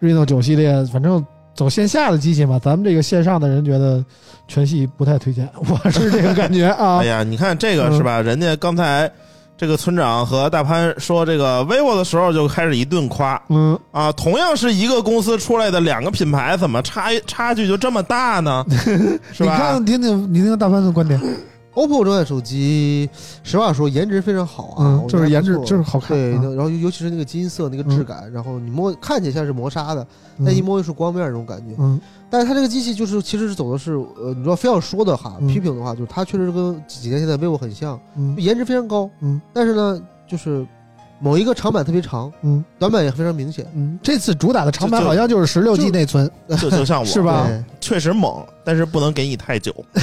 Reno 九系列，反正走线下的机器嘛，咱们这个线上的人觉得全系不太推荐，我是这个感觉啊 哎。呀，你看这个是吧？人家刚才这个村长和大潘说这个 vivo 的时候，就开始一顿夸嗯，啊。同样是一个公司出来的两个品牌，怎么差差距就这么大呢？是吧你看，？听听，你听听大潘的观点，OPPO 这款手机，实话说颜值非常好啊，嗯就是颜值就是好看对，啊然后尤其是那个金色那个质感，然后你摸看起来像是磨砂的，但一嗯摸又是光面那种感觉。嗯。但是它这个机器就是其实是走的是呃，你说非要说的哈，嗯。批评的话，就是它确实跟几几年前的 vivo 很像，嗯。颜值非常高，嗯。但是呢，就是某一个长板特别长，嗯。短板也非常明显。嗯，这次主打的长板好像就是十六 G 内存，就就像我 是吧？确实猛，但是不能给你太久。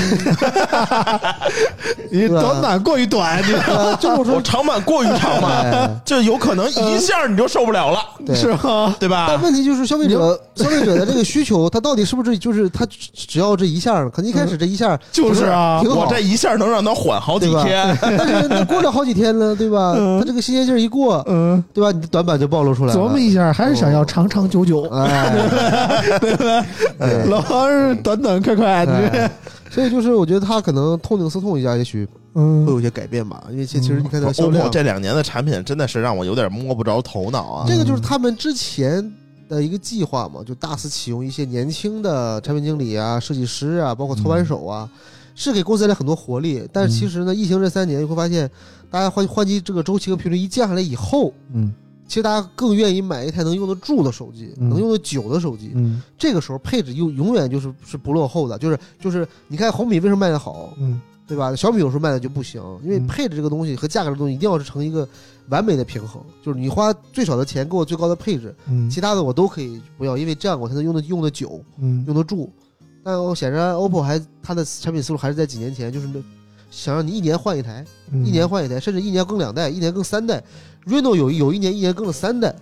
你短板过于短，你 就是说，长板过于长嘛，哎就有可能一下你就受不了了，对是吗？对吧但？问题就是消费者消费者的这个需求，他到底是不是就是他只只要这一下？可能一开始这一下就是啊我这一下能让他缓好几天。但是 那过了好几天了，对吧？嗯他这个新鲜劲儿一过，嗯，对吧？你的短板就暴露出来了。琢磨一下，还是想要长长久久，哎，对老王是短短快快，哎所以就是我觉得他可能痛定思痛一下，也许会嗯有一些改变吧。因为其其实你看它销 OPPO 量，这两年的产品真的是让我有点摸不着头脑啊。这个就是他们之前的一个计划嘛，就大肆启用一些年轻的产品经理啊、设计师啊，包括操盘手啊，是给公司带来很多活力。但是其实呢，疫情这三年你会发现，大家换换机这个周期和频率一降下来以后，嗯其实大家更愿意买一台能用得住的手机，嗯能用得久的手机。嗯这个时候配置又永远就是是不落后的，就是就是你看红米为什么卖得好，嗯对吧？小米有时候卖的就不行，因为嗯配置这个东西和价格这个东西一定要是成一个完美的平衡，就是你花最少的钱给我最高的配置，嗯其他的我都可以不要，因为这样我才能用的用的久，嗯用得住。但显然 OPPO 还它的产品思路还是在几年前，就是那想让你一年换一台，嗯一年换一台，甚至一年更两代，一年更三代。Reno 有有一年一年更了三代，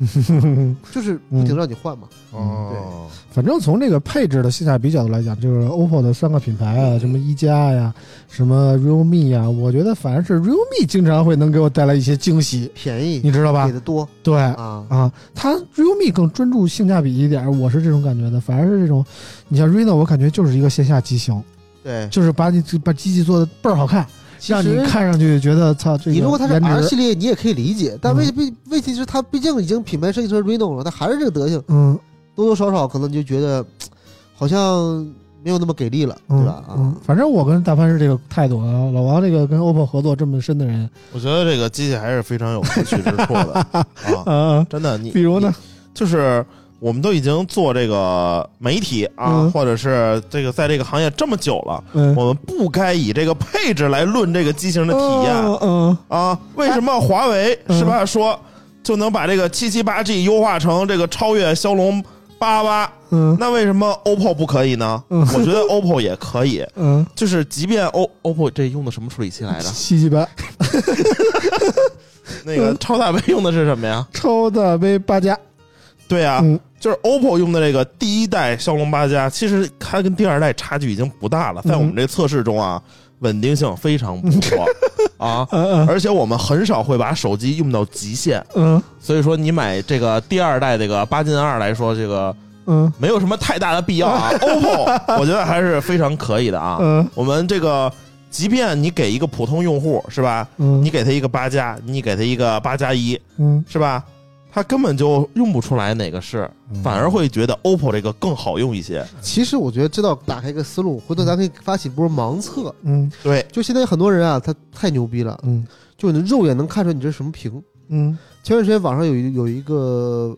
就是不停让你换嘛。哦，反正从这个配置的性价比角度来讲，就是 OPPO 的三个品牌啊，什么一加呀，什么 realme 呀，我觉得反而是 realme 经常会能给我带来一些惊喜，便宜，你知道吧给？的多对啊。啊，它 realme 更专注性价比一点，我是这种感觉的。反而是这种，你像 reno，我感觉就是一个线下机型，对，就是把你把机器做的倍儿好看，让你看上去觉得操，这个你如果它是颜 R 系列，你也可以理解，但嗯问问问题是它毕竟已经品牌设计成 Reno 了，它还是这个德行，嗯多多少少可能你就觉得好像没有那么给力了，对嗯吧？啊嗯，，反正我跟大潘是这个态度啊。老王这个跟 OPPO 合作这么深的人，我觉得这个机器还是非常有可取之处的啊，啊，真的。你比如呢？就是我们都已经做这个媒体啊，嗯或者是这个在这个行业这么久了，嗯，我们不该以这个配置来论这个机型的体验嗯嗯啊。为什么华为嗯是吧说就能把这个七七八 G 优化成这个超越骁龙八八？嗯那为什么 OPPO 不可以呢？嗯我觉得 OPPO 也可以，嗯，就是即便 O OPPO 这用的什么处理器来着？七七八 那个超大杯用的是什么呀？超大杯八加，对啊，嗯就是 OPPO 用的这个第一代骁龙八加，其实它跟第二代差距已经不大了，在我们这测试中啊，稳定性非常不错 啊，嗯而且我们很少会把手机用到极限，嗯所以说你买这个第二代这个八进二来说，这个嗯没有什么太大的必要啊。OPPO 我觉得还是非常可以的啊。嗯我们这个，即便你给一个普通用户是吧，嗯，你给他一个八加，你给他一个八加一嗯是吧？他根本就用不出来哪个是，反而会觉得 OPPO 这个更好用一些。其实我觉得知道打开一个思路，回头咱可以发起一波盲测。嗯。对，就现在很多人啊，他太牛逼了，嗯。就你肉眼能看出来你这是什么屏。嗯。前段时间网上有一有一个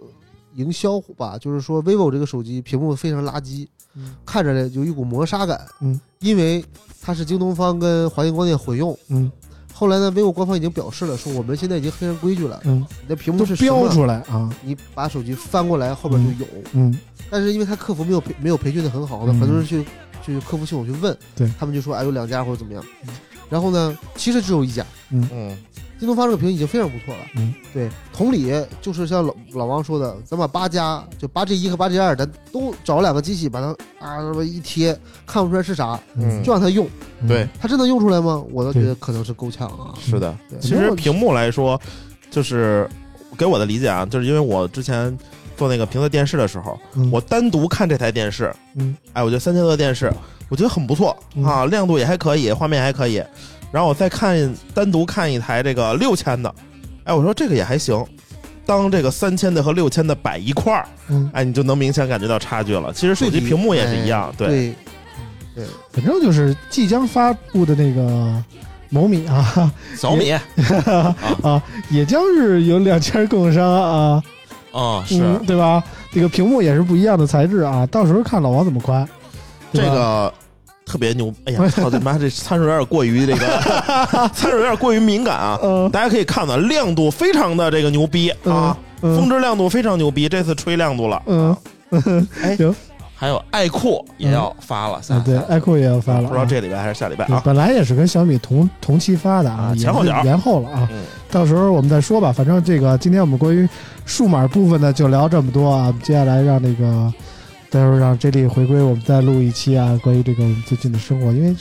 营销吧，就是说 vivo 这个手机屏幕非常垃圾，嗯。看着呢有一股磨砂感，嗯，因为它是京东方跟华星光电混用。嗯后来呢，vivo 官方已经表示了，说我们现在已经黑人规矩了，嗯，你的屏幕是什么标出来啊，你把手机翻过来，后边就有。嗯。但是因为他客服没有培没有培训的很好，的很多人去去客服系统去问，对。他们就说哎有两家或者怎么样。然后呢，其实只有一家，嗯，京东方这个屏已经非常不错了。嗯，对，同理就是像老老王说的，咱把八加就八 G 一和八 G 二，咱都找两个机器把它啊什么一贴，看不出来是啥，嗯就让它用，对，它真能用出来吗？我倒觉得可能是够呛啊。是的。对其实屏幕来说，就是给我的理解啊，就是因为我之前做那个评测电视的时候，嗯我单独看这台电视，嗯哎，我觉得三千多的电视，我觉得很不错嗯啊，亮度也还可以，画面也还可以。然后我再看单独看一台这个六千的，哎，我说这个也还行。当这个三千的和六千的摆一块儿，嗯，哎，你就能明显感觉到差距了。其实手机屏幕也是一样，对，哎对对，反正就是即将发布的那个某米啊 小米 啊，也将是有两家供应商啊，啊是嗯，对吧？这个屏幕也是不一样的材质啊，到时候看老王怎么夸。这吧个特别牛。哎呀，操他妈，这参数有点过于这个 参数有点过于敏感啊。嗯大家可以看到亮度非常的这个牛逼啊，嗯峰值亮度非常牛逼，这次吹亮度了。嗯哎 行，还有爱酷也要发了，啊，对，爱酷也要发了啊，不知道这礼拜还是下礼拜啊？本来也是跟小米同同期发的啊，前后脚延后了啊。嗯，到时候我们再说吧。反正这个今天我们关于数码部分呢就聊这么多啊，接下来让那个待会儿让 J 莉回归，我们再录一期啊，关于这个我们最近的生活。因为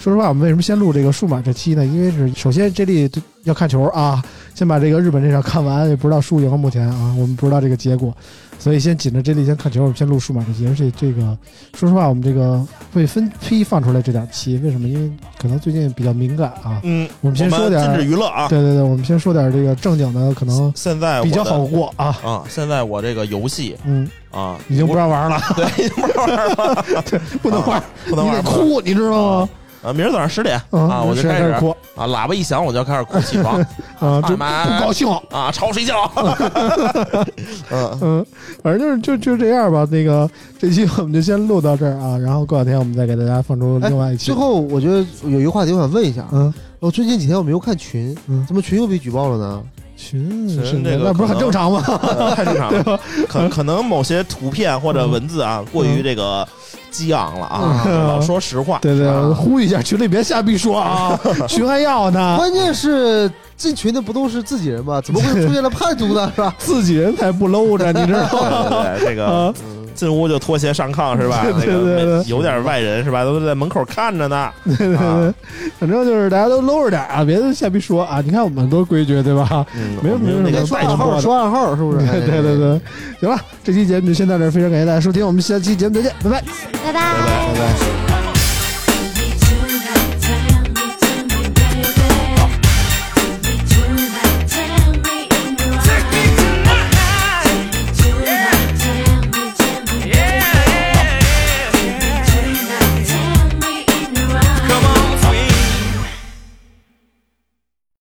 说实话，我们为什么先录这个数码这期呢？因为是首先 J 莉要看球啊，先把这个日本这场看完，也不知道输赢目前啊，我们不知道这个结果。所以先紧着 J 莉先看球，我们先录数码这期。而且这个说实话，我们这个会分批放出来这两期，为什么？因为可能最近比较敏感啊。嗯，我们先说点禁止娱乐啊。对对对，我们先说点这个正经的，可能现在比较好过啊。啊，现在我这个游戏嗯，啊，已经不让玩了，对，已经不让玩了，不能玩，不能玩，你得哭，你知道吗？啊！明儿早上十点嗯啊，我就开始哭啊，喇叭一响我就要开始哭，起床 啊，就不高兴。啊，吵我睡觉。嗯，嗯，反正就是就就这样吧。那个这期我们就先录到这儿啊，然后过两天我们再给大家放出另外一期最。后我觉得有一个话题我想问一下，嗯我最近几天我没有看群，嗯，怎么群又被举报了呢？群群个那不是很正常吗？呃太正常了，可可能某些图片或者文字啊过于这个激昂了啊，嗯老说实话。对对，啊呼吁一下群里别瞎逼说啊，群还要呢，关键是进群的不都是自己人吗？怎么会出现了叛徒呢？是吧？自己人才不搂着，你知道吗？对对对，这个啊，进屋就脱鞋上炕是吧？对那个对对对有点外人是吧？都在门口看着呢。对对对，反正就是大家都搂着点啊，别瞎逼说啊。你看我们多规矩，对吧？嗯，没有没有那个说暗号，说暗号，是不是？对对对对，行了，这期节目就先到这儿，非常感谢大家收听，我们下期节目再见，拜拜。拜拜拜拜。拜拜。